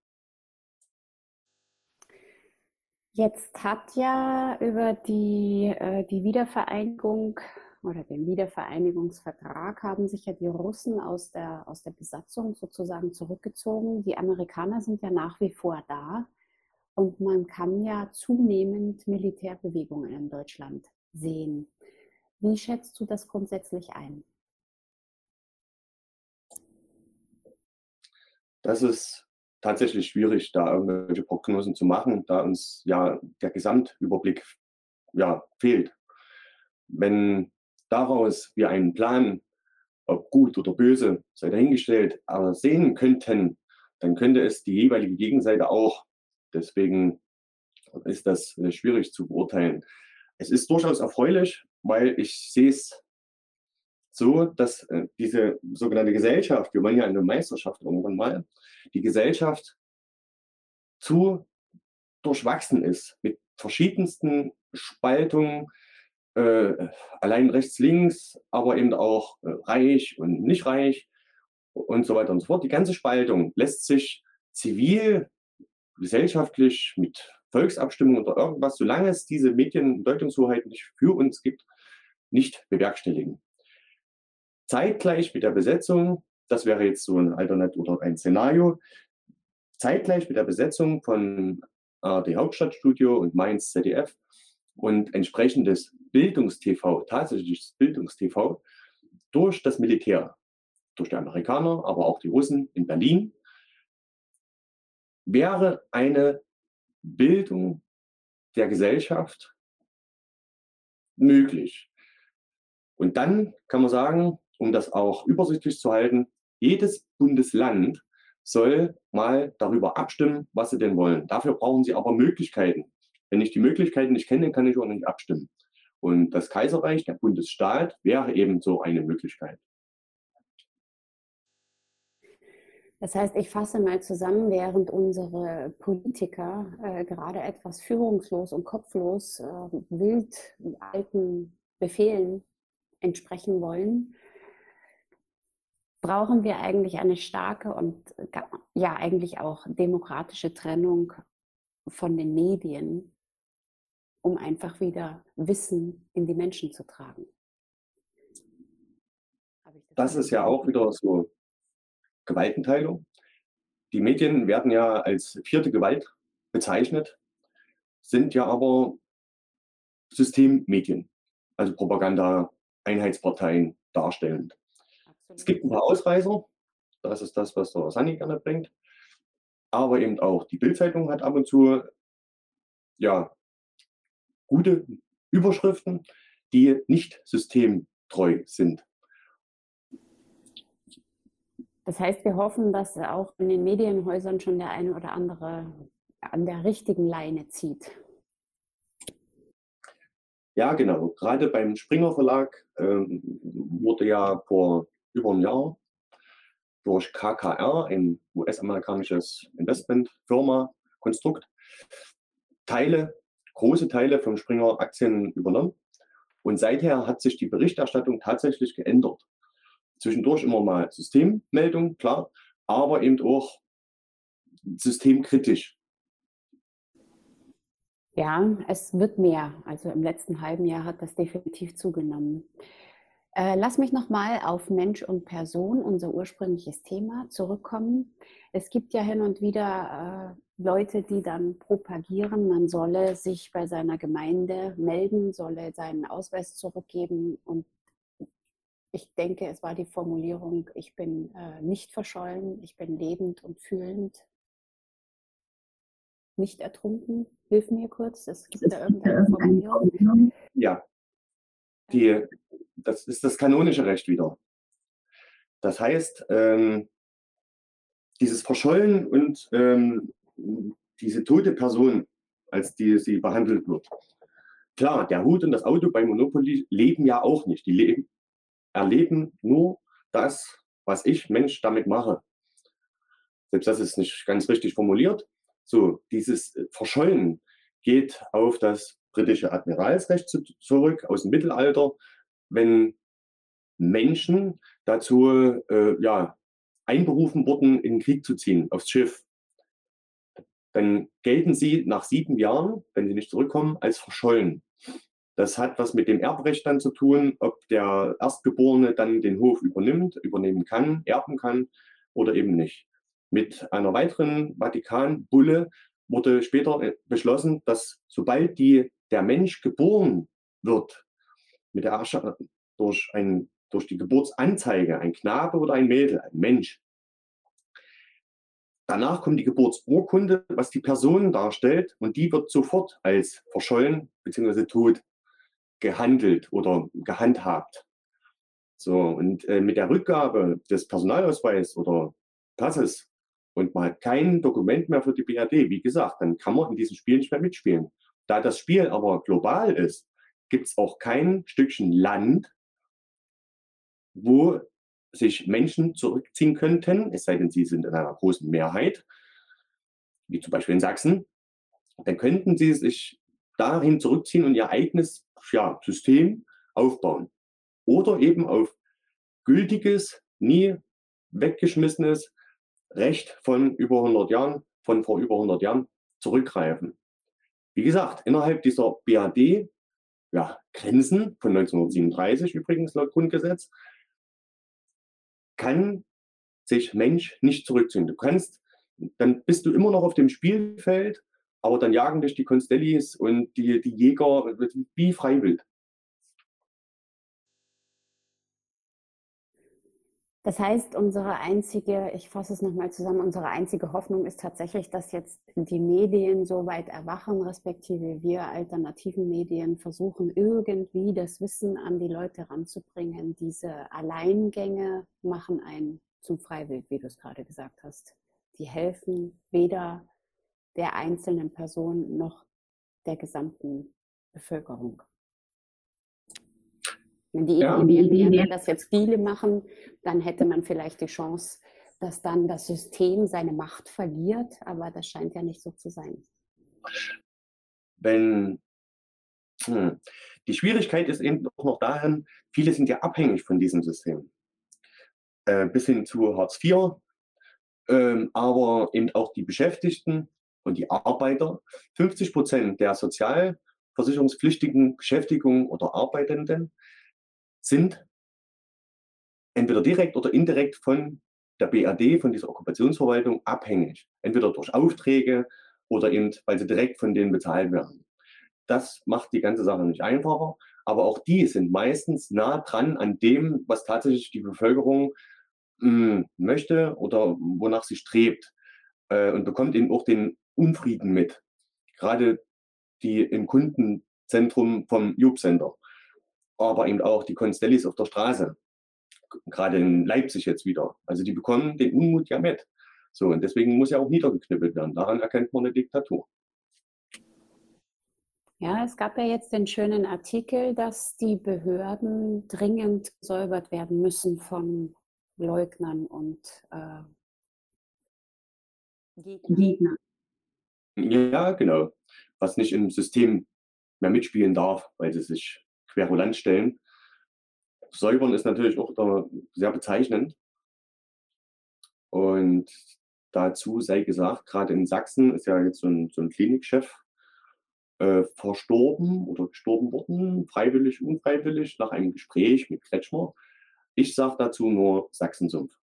Jetzt hat ja über die, äh, die Wiedervereinigung oder den Wiedervereinigungsvertrag haben sich ja die Russen aus der, aus der Besatzung sozusagen zurückgezogen. Die Amerikaner sind ja nach wie vor da. Und man kann ja zunehmend Militärbewegungen in Deutschland sehen. Wie schätzt du das grundsätzlich ein? Das ist tatsächlich schwierig, da irgendwelche Prognosen zu machen, da uns ja der Gesamtüberblick ja, fehlt. Wenn daraus wir einen Plan, ob gut oder böse, sei dahingestellt, aber sehen könnten, dann könnte es die jeweilige Gegenseite auch. Deswegen ist das äh, schwierig zu beurteilen. Es ist durchaus erfreulich, weil ich sehe es so, dass äh, diese sogenannte Gesellschaft, wir wollen ja eine Meisterschaft irgendwann mal, die Gesellschaft zu durchwachsen ist mit verschiedensten Spaltungen, äh, allein rechts, links, aber eben auch äh, reich und nicht reich und so weiter und so fort. Die ganze Spaltung lässt sich zivil, gesellschaftlich mit Volksabstimmung oder irgendwas, solange es diese Mediendeutungshoheit nicht für uns gibt, nicht bewerkstelligen. Zeitgleich mit der Besetzung, das wäre jetzt so ein Alternat oder ein Szenario, zeitgleich mit der Besetzung von ARD Hauptstadtstudio und Mainz ZDF und entsprechendes Bildungstv, tatsächliches Bildungstv, durch das Militär, durch die Amerikaner, aber auch die Russen in Berlin, wäre eine Bildung der Gesellschaft möglich. Und dann kann man sagen, um das auch übersichtlich zu halten, jedes Bundesland soll mal darüber abstimmen, was sie denn wollen. Dafür brauchen sie aber Möglichkeiten. Wenn ich die Möglichkeiten nicht kenne, kann ich auch nicht abstimmen. Und das Kaiserreich, der Bundesstaat, wäre eben so eine Möglichkeit. Das heißt, ich fasse mal zusammen, während unsere Politiker äh, gerade etwas führungslos und kopflos äh, wild alten Befehlen entsprechen wollen, brauchen wir eigentlich eine starke und ja eigentlich auch demokratische Trennung von den Medien, um einfach wieder Wissen in die Menschen zu tragen. Das, das ist ja auch wieder so Gewaltenteilung. Die Medien werden ja als vierte Gewalt bezeichnet, sind ja aber Systemmedien, also Propaganda, Einheitsparteien darstellend. Absolut. Es gibt ein paar Ausreißer, das ist das, was der Sani gerne bringt, aber eben auch die Bildzeitung hat ab und zu ja, gute Überschriften, die nicht systemtreu sind. Das heißt, wir hoffen, dass auch in den Medienhäusern schon der eine oder andere an der richtigen Leine zieht. Ja, genau. Gerade beim Springer Verlag ähm, wurde ja vor über einem Jahr durch KKR, ein US-amerikanisches Investmentfirma, Konstrukt, Teile, große Teile vom Springer Aktien übernommen. Und seither hat sich die Berichterstattung tatsächlich geändert zwischendurch immer mal Systemmeldung, klar, aber eben auch systemkritisch. Ja, es wird mehr. Also im letzten halben Jahr hat das definitiv zugenommen. Äh, lass mich nochmal auf Mensch und Person, unser ursprüngliches Thema, zurückkommen. Es gibt ja hin und wieder äh, Leute, die dann propagieren, man solle sich bei seiner Gemeinde melden, solle seinen Ausweis zurückgeben und ich denke, es war die Formulierung, ich bin äh, nicht verschollen, ich bin lebend und fühlend, nicht ertrunken. Hilf mir kurz, es gibt da irgendeine Formulierung. Ja, die, das ist das kanonische Recht wieder. Das heißt, ähm, dieses Verschollen und ähm, diese tote Person, als die sie behandelt wird. Klar, der Hut und das Auto bei Monopoly leben ja auch nicht. Die leben, erleben nur das, was ich, Mensch, damit mache. Selbst das ist nicht ganz richtig formuliert. So, dieses Verschollen geht auf das britische Admiralsrecht zurück aus dem Mittelalter, wenn Menschen dazu äh, ja, einberufen wurden, in den Krieg zu ziehen, aufs Schiff. Dann gelten sie nach sieben Jahren, wenn sie nicht zurückkommen, als verschollen. Das hat was mit dem Erbrecht dann zu tun, ob der Erstgeborene dann den Hof übernimmt, übernehmen kann, erben kann oder eben nicht. Mit einer weiteren Vatikanbulle wurde später äh, beschlossen, dass sobald die, der Mensch geboren wird, mit der durch, ein, durch die Geburtsanzeige, ein Knabe oder ein Mädel, ein Mensch, Danach kommt die Geburtsurkunde, was die Person darstellt, und die wird sofort als verschollen bzw. tot gehandelt oder gehandhabt. So, und äh, mit der Rückgabe des Personalausweises oder Passes und hat kein Dokument mehr für die BRD, wie gesagt, dann kann man in diesem Spiel nicht mehr mitspielen. Da das Spiel aber global ist, gibt es auch kein Stückchen Land, wo sich Menschen zurückziehen könnten, es sei denn, sie sind in einer großen Mehrheit, wie zum Beispiel in Sachsen, dann könnten sie sich dahin zurückziehen und ihr eigenes ja, System aufbauen. Oder eben auf gültiges, nie weggeschmissenes Recht von über 100 Jahren, von vor über 100 Jahren zurückgreifen. Wie gesagt, innerhalb dieser BAD, ja, Grenzen von 1937 übrigens laut Grundgesetz, kann sich Mensch nicht zurückziehen. Du kannst, dann bist du immer noch auf dem Spielfeld aber dann jagen dich die Constellis und die, die Jäger wie freiwillig. Das heißt, unsere einzige, ich fasse es nochmal zusammen, unsere einzige Hoffnung ist tatsächlich, dass jetzt die Medien so weit erwachen, respektive wir alternativen Medien versuchen, irgendwie das Wissen an die Leute ranzubringen. Diese Alleingänge machen einen zum Freiwild, wie du es gerade gesagt hast. Die helfen weder der einzelnen Person noch der gesamten Bevölkerung. Wenn die ja, wäre, wenn das jetzt viele machen, dann hätte man vielleicht die Chance, dass dann das System seine Macht verliert, aber das scheint ja nicht so zu sein. Wenn hm, die Schwierigkeit ist eben auch noch darin, viele sind ja abhängig von diesem System. Äh, bis hin zu Hartz IV, äh, aber eben auch die Beschäftigten und die Arbeiter. 50 Prozent der sozialversicherungspflichtigen Beschäftigungen oder Arbeitenden sind entweder direkt oder indirekt von der BRD, von dieser Okkupationsverwaltung, abhängig. Entweder durch Aufträge oder eben, weil sie direkt von denen bezahlt werden. Das macht die ganze Sache nicht einfacher, aber auch die sind meistens nah dran an dem, was tatsächlich die Bevölkerung mh, hm, möchte oder wonach sie strebt äh, und bekommt eben auch den Unfrieden mit. Gerade die im Kundenzentrum vom Job-Center aber eben auch die Constellis auf der Straße, gerade in Leipzig jetzt wieder. Also die bekommen den Unmut ja mit. So, und deswegen muss ja auch niedergeknüppelt werden. Daran erkennt man eine Diktatur. Ja, es gab ja jetzt den schönen Artikel, dass die Behörden dringend gesäubert werden müssen von Leugnern und äh, Gegnern. Ja, genau. Was nicht im System mehr mitspielen darf, weil sie sich querulant stellen. Säubern ist natürlich auch sehr bezeichnend. Und dazu sei gesagt, gerade in Sachsen ist ja jetzt so ein, so ein Klinikchef äh, verstorben oder gestorben worden, freiwillig, unfreiwillig, nach einem Gespräch mit Kretschmer. Ich sage dazu nur Sachsensumpf.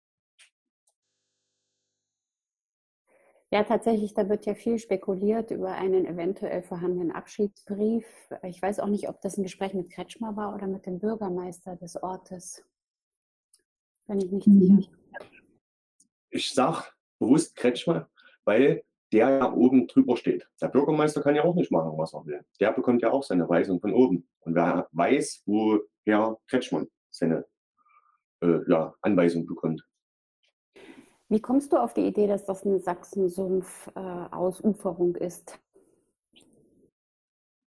Ja, tatsächlich, da wird ja viel spekuliert über einen eventuell vorhandenen Abschiedsbrief. Ich weiß auch nicht, ob das ein Gespräch mit Kretschmer war oder mit dem Bürgermeister des Ortes. Bin ich nicht sicher. Mhm. Ich sage bewusst Kretschmer, weil der ja oben drüber steht. Der Bürgermeister kann ja auch nicht machen, was er will. Der bekommt ja auch seine Weisung von oben. Und wer weiß, wo Herr Kretschmann seine äh, ja, Anweisung bekommt. Wie kommst du auf die Idee, dass das eine Sachsensumpf-Ausuferung äh, ist?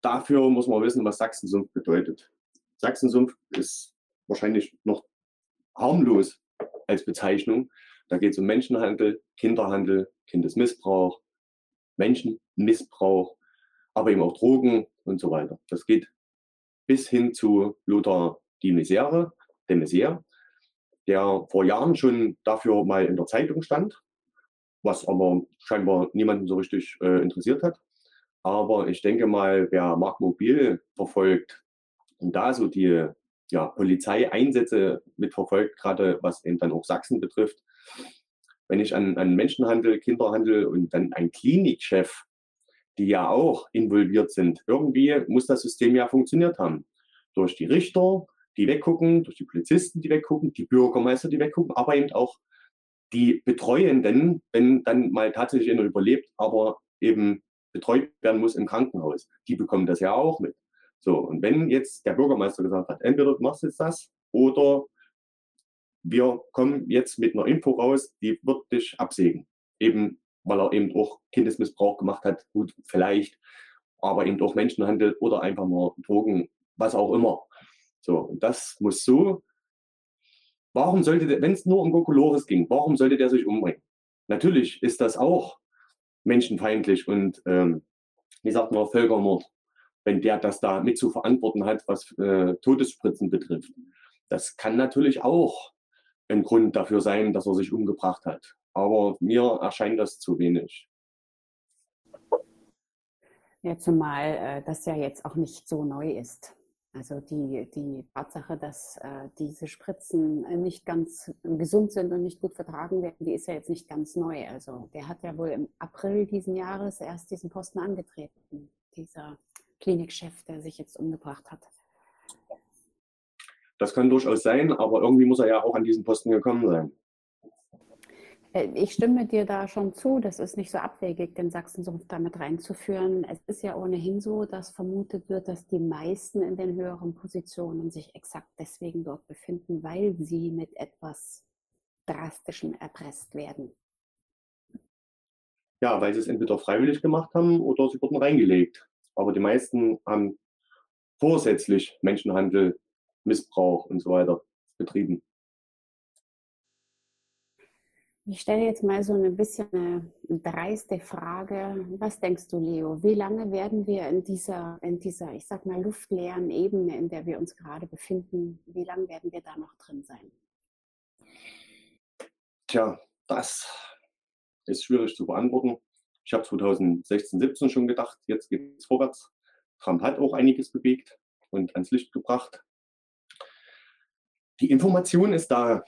Dafür muss man wissen, was Sachsensumpf bedeutet. Sachsensumpf ist wahrscheinlich noch harmlos als Bezeichnung. Da geht es um Menschenhandel, Kinderhandel, Kindesmissbrauch, Menschenmissbrauch, aber eben auch Drogen und so weiter. Das geht bis hin zu Lothar die Misere, de Maizière, der vor Jahren schon dafür mal in der Zeitung stand, was aber scheinbar niemanden so richtig äh, interessiert hat. Aber ich denke mal, wer Mark Mobil verfolgt und da so die ja, Polizeieinsätze mitverfolgt, gerade was eben dann auch Sachsen betrifft, wenn ich an, an Menschenhandel, Kinderhandel und dann ein Klinikchef, die ja auch involviert sind, irgendwie muss das System ja funktioniert haben. Durch die Richter, die weggucken, durch die Polizisten, die weggucken, die Bürgermeister, die weggucken, aber eben auch die Betreuenden, wenn dann mal tatsächlich einer überlebt, aber eben betreut werden muss im Krankenhaus. Die bekommen das ja auch mit. So, und wenn jetzt der Bürgermeister gesagt hat, entweder du machst jetzt das oder wir kommen jetzt mit einer Info raus, die wird dich absägen. Eben, weil er eben auch Kindesmissbrauch gemacht hat, gut, vielleicht, aber eben auch Menschenhandel oder einfach nur Drogen, was auch immer. So, und das muss so. Warum sollte der, wenn es nur um Kokolores ging, warum sollte der sich umbringen? Natürlich ist das auch menschenfeindlich und, ähm, wie sagt man, Völkermord, wenn der das da mit zu verantworten hat, was äh, Todesspritzen betrifft. Das kann natürlich auch ein Grund dafür sein, dass er sich umgebracht hat. Aber mir erscheint das zu wenig. Ja, zumal äh, das ja jetzt auch nicht so neu ist. Also die, die Tatsache, dass äh, diese Spritzen äh, nicht ganz gesund sind und nicht gut vertragen werden, die ist ja jetzt nicht ganz neu. Also der hat ja wohl im April diesen Jahres erst diesen Posten angetreten, dieser Klinikchef, der sich jetzt umgebracht hat. Das kann durchaus sein, aber irgendwie muss er ja auch an diesen Posten gekommen sein. Äh, ich stimme dir da schon zu, das ist nicht so abwegig, den Sachsensumpf damit reinzuführen. Es ist ja ohnehin so, dass vermutet wird, dass die meisten in den höheren Positionen sich exakt deswegen dort befinden, weil sie mit etwas Drastischem erpresst werden. Ja, weil sie es entweder freiwillig gemacht haben oder sie wurden reingelegt. Aber die meisten haben vorsätzlich Menschenhandel, Missbrauch und so weiter betrieben. Ich stelle jetzt mal so ein bisschen eine dreiste Frage. Was denkst du, Leo? Wie lange werden wir in dieser, in dieser, ich sag mal, luftleeren Ebene, in der wir uns gerade befinden, wie lange werden wir da noch drin sein? Tja, das ist schwierig zu beantworten. Ich habe 2016, 17 schon gedacht, jetzt geht es vorwärts. Trump hat auch einiges bewegt und ans Licht gebracht. Die Information ist da.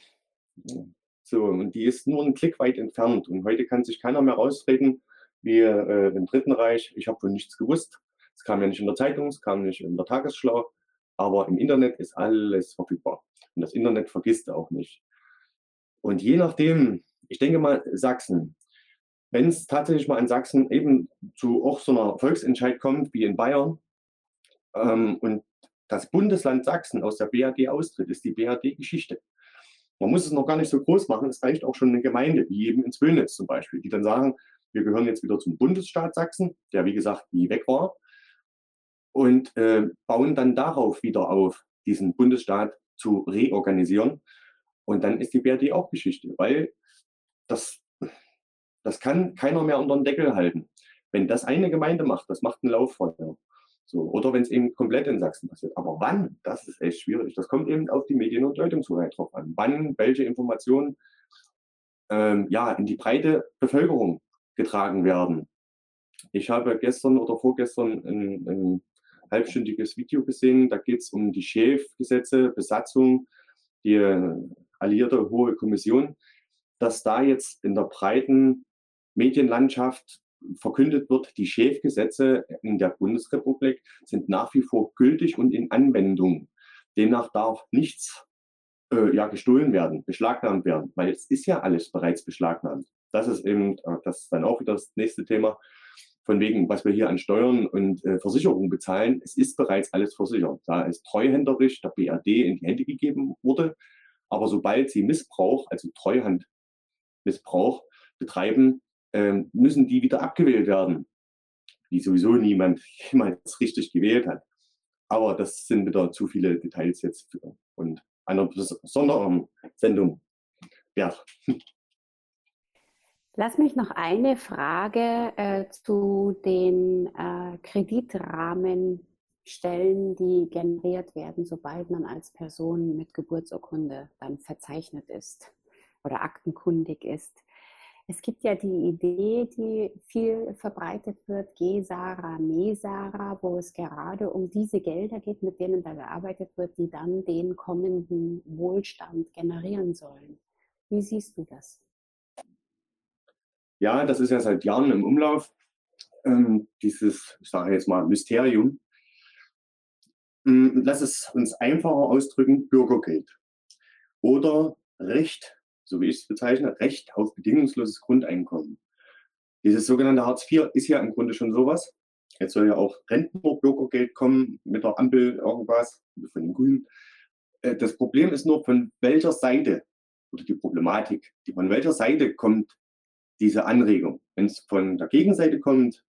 So, und die ist nur einen Klick weit entfernt. Und heute kann sich keiner mehr rausreden, wie äh, im Dritten Reich. Ich habe von nichts gewusst. Es kam ja nicht in der Zeitung, es kam nicht in der Tagesschlau. Aber im Internet ist alles verfügbar. Und das Internet vergisst auch nicht. Und je nachdem, ich denke mal, Sachsen, wenn es tatsächlich mal in Sachsen eben zu auch so einer Volksentscheid kommt wie in Bayern ähm, und das Bundesland Sachsen aus der BRD austritt, ist die BRD-Geschichte. Man muss es noch gar nicht so groß machen. Es reicht auch schon eine Gemeinde, wie eben in Zwönitz zum Beispiel, die dann sagen, wir gehören jetzt wieder zum Bundesstaat Sachsen, der wie gesagt nie weg war, und äh, bauen dann darauf wieder auf, diesen Bundesstaat zu reorganisieren. Und dann ist die BRD auch Geschichte, weil das, das kann keiner mehr unter den Deckel halten. Wenn das eine Gemeinde macht, das macht einen Lauffeuer. So, oder wenn es eben komplett in Sachsen passiert. Aber wann, das ist echt schwierig. Das kommt eben auf die Medien- und Deutungshoheit drauf an. Wann welche Informationen ähm, ja, in die breite Bevölkerung getragen werden. Ich habe gestern oder vorgestern ein, ein halbstündiges Video gesehen. Da geht es um die Schäfgesetze, Besatzung, die äh, alliierte Hohe Kommission, dass da jetzt in der breiten Medienlandschaft verkündet wird, die Schäfgesetze in der Bundesrepublik sind nach wie vor gültig und in Anwendung. Demnach darf nichts äh, ja, gestohlen werden, beschlagnahmt werden, weil es ist ja alles bereits beschlagnahmt. Das ist eben, äh, das ist dann auch wieder das nächste Thema, von wegen, was wir hier an Steuern und äh, Versicherungen bezahlen. Es ist bereits alles versichert. Da ist treuhänderisch der BRD in die Hände gegeben wurde. Aber sobald sie Missbrauch, also Treuhandmissbrauch betreiben, ähm, müssen die wieder abgewählt werden, wie sowieso niemand jemals richtig gewählt hat. Aber das sind wieder zu viele Details jetzt und einer besonderen Sendung wert. Lass mich noch eine Frage äh, zu den äh, Kreditrahmen stellen, die generiert werden, sobald man als Person mit Geburtsurkunde dann verzeichnet ist oder aktenkundig ist. Es gibt ja die Idee, die viel verbreitet wird, Gesara, Mesara, wo es gerade um diese Gelder geht, mit denen da gearbeitet wird, die dann den kommenden Wohlstand generieren sollen. Wie siehst du das? Ja, das ist ja seit Jahren im Umlauf. Ähm, dieses, ich sage jetzt mal, Mysterium. Ähm, lass es uns einfacher ausdrücken, Bürgergeld. Oder Recht so wie ich es bezeichne, Recht auf bedingungsloses Grundeinkommen. Dieses sogenannte Hartz IV ist ja im Grunde schon sowas. Jetzt soll ja auch Rentnerbürgergeld kommen mit der Ampel irgendwas von den Grünen. Äh, das Problem ist nur, von welcher Seite oder die Problematik, von welcher Seite kommt diese Anregung. Wenn es von der Gegenseite kommt,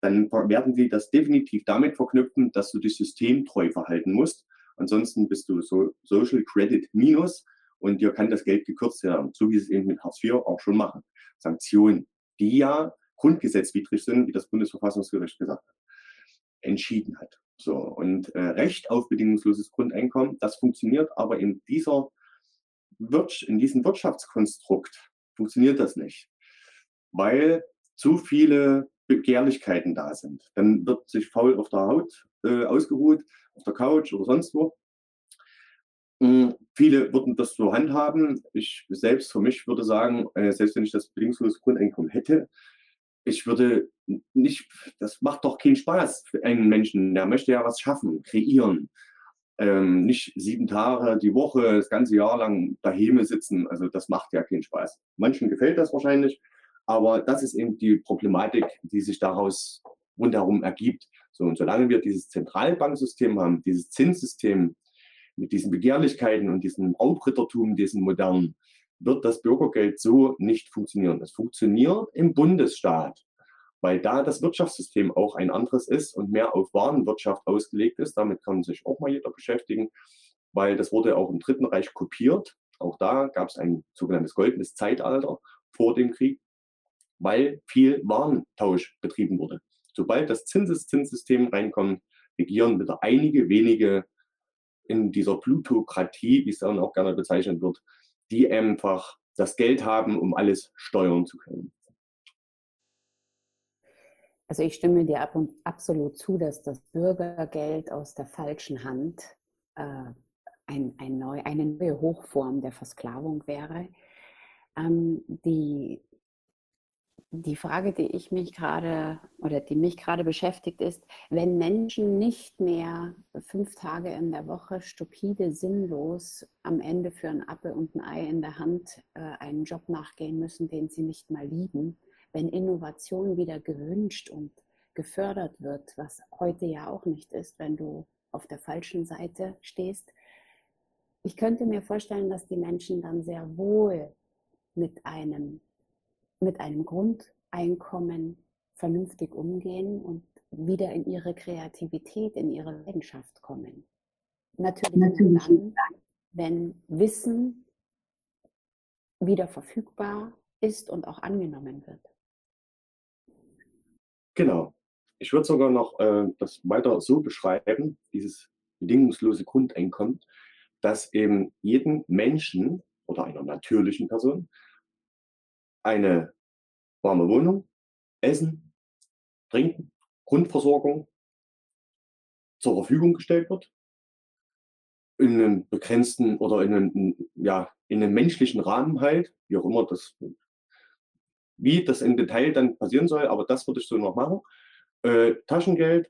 dann werden sie das definitiv damit verknüpfen, dass du dich systemtreu verhalten musst. Ansonsten bist du so Social Credit Minus und dir kann das Geld gekürzt werden, so wie sie es eben mit Hartz IV auch schon machen. Sanktionen, die ja grundgesetzwidrig sind, wie das Bundesverfassungsgericht gesagt hat, entschieden hat. So, und äh, Recht auf bedingungsloses Grundeinkommen, das funktioniert aber in dieser in diesem Wirtschaftskonstrukt funktioniert das nicht, weil zu viele Begehrlichkeiten da sind. Dann wird sich faul auf der Haut äh, ausgeruht, auf der Couch oder sonst wo. Hm, viele würden das so handhaben. Ich selbst für mich würde sagen, äh, selbst wenn ich das bedingungslose Grundeinkommen hätte, ich würde nicht, das macht doch keinen Spaß für einen Menschen. Der möchte ja was schaffen, kreieren. ähm, nicht sieben Tage die Woche, das ganze Jahr lang daheim sitzen. Also das macht ja keinen Spaß. Manchen gefällt das wahrscheinlich, aber das ist eben die Problematik, die sich daraus rundherum ergibt. So, und solange wir dieses Zentralbanksystem haben, dieses Zinssystem mit diesen Begehrlichkeiten und diesem Raubrittertum, diesen modernen, wird das Bürgergeld so nicht funktionieren. Es funktioniert im Bundesstaat weil da das Wirtschaftssystem auch ein anderes ist und mehr auf Warenwirtschaft ausgelegt ist. Damit kann sich auch mal jeder beschäftigen, weil das wurde auch im Dritten Reich kopiert. Auch da gab es ein sogenanntes goldenes Zeitalter vor dem Krieg, weil viel Warentausch betrieben wurde. Sobald das Zinseszinssystem reinkommt, regieren wieder einige wenige in dieser Plutokratie, wie es dann auch gerne bezeichnet wird, die einfach das Geld haben, um alles steuern zu können. Also ich stimme dir ab und absolut zu, dass das Bürgergeld aus der falschen Hand äh, ein, ein neu, eine neue Hochform der Versklavung wäre. Ähm, die, die Frage, die ich mich gerade oder die mich gerade beschäftigt, ist, wenn Menschen nicht mehr fünf Tage in der Woche stupide, sinnlos am Ende für ein Apfel und ein Ei in der Hand äh, einen Job nachgehen müssen, den sie nicht mal lieben, wenn Innovation wieder gewünscht und gefördert wird, was heute ja auch nicht ist, wenn du auf der falschen Seite stehst. Ich könnte mir vorstellen, dass die Menschen dann sehr wohl mit einem, mit einem Grundeinkommen vernünftig umgehen und wieder in ihre Kreativität, in ihre Leidenschaft kommen. Natürlich, Natürlich. dann, wenn Wissen wieder verfügbar ist und auch angenommen wird. Genau. Ich würde sogar noch äh, das weiter so beschreiben, dieses bedingungslose Grundeinkommen, dass eben jedem Menschen oder einer natürlichen Person eine warme Wohnung, Essen, Trinken, Grundversorgung zur Verfügung gestellt wird. In einem begrenzten oder in einem, ja, in einem menschlichen Rahmen halt, wie auch immer das wie das im Detail dann passieren soll, aber das würde ich so noch machen. Äh, Taschengeld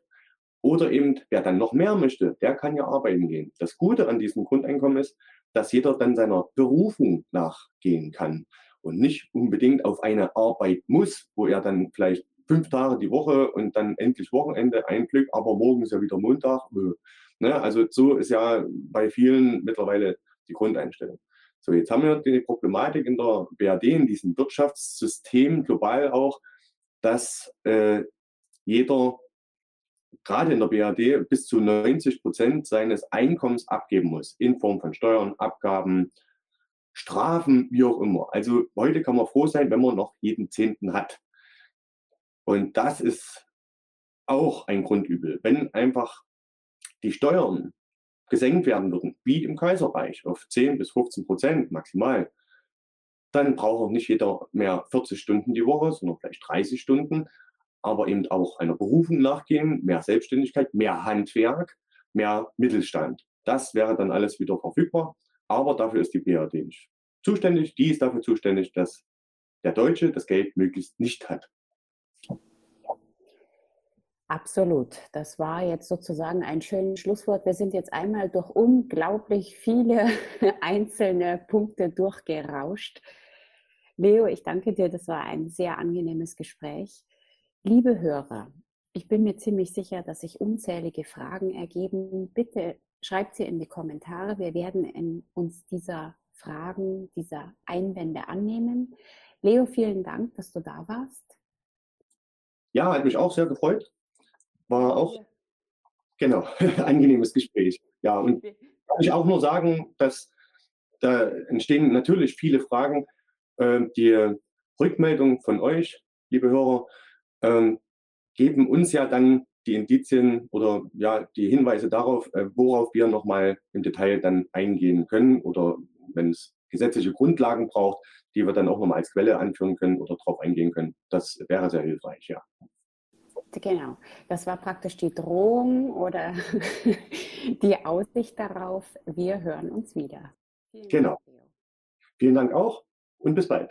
oder eben, wer dann noch mehr möchte, der kann ja arbeiten gehen. Das Gute an diesem Grundeinkommen ist, dass jeder dann seiner Berufung nachgehen kann und nicht unbedingt auf eine Arbeit muss, wo er dann vielleicht fünf Tage die Woche und dann endlich Wochenende ein Glück, aber morgen ist ja wieder Montag. Ne? Also so ist ja bei vielen mittlerweile die Grundeinstellung. So, jetzt haben wir die Problematik in der BRD, in diesem Wirtschaftssystem global auch, dass äh, jeder gerade in der BRD bis zu 90 Prozent seines Einkommens abgeben muss, in Form von Steuern, Abgaben, Strafen, wie auch immer. Also heute kann man froh sein, wenn man noch jeden Zehnten hat. Und das ist auch ein Grundübel. Wenn einfach die Steuern gesenkt werden würden, wie im Kaiserreich, auf 10 bis 15 Prozent maximal, dann braucht auch nicht jeder mehr 40 Stunden die Woche, sondern vielleicht 30 Stunden, aber eben auch einer Berufung nachgehen, mehr Selbstständigkeit, mehr Handwerk, mehr Mittelstand. Das wäre dann alles wieder verfügbar, aber dafür ist die BRD nicht zuständig. Die ist dafür zuständig, dass der Deutsche das Geld möglichst nicht hat. Absolut. Das war jetzt sozusagen ein schönes Schlusswort. Wir sind jetzt einmal durch unglaublich viele einzelne Punkte durchgerauscht. Leo, ich danke dir. Das war ein sehr angenehmes Gespräch. Liebe Hörer, ich bin mir ziemlich sicher, dass sich unzählige Fragen ergeben. Bitte schreibt sie in die Kommentare. Wir werden uns dieser Fragen, dieser Einwände annehmen. Leo, vielen Dank, dass du da warst. Ja, hat mich auch sehr gefreut war auch, genau, angenehmes Gespräch. Ja, und kann ich auch nur sagen, dass da entstehen natürlich viele Fragen. Ähm, die Rückmeldung von euch, liebe Hörer, ähm, geben uns ja dann die Indizien oder ja die Hinweise darauf, äh, worauf wir nochmal im Detail dann eingehen können oder wenn es gesetzliche Grundlagen braucht, die wir dann auch nochmal als Quelle anführen können oder darauf eingehen können. Das wäre sehr hilfreich, ja. Genau, das war praktisch die Drohung oder die Aussicht darauf, wir hören uns wieder. Vielen genau. Dank, Vielen Dank auch und bis bald.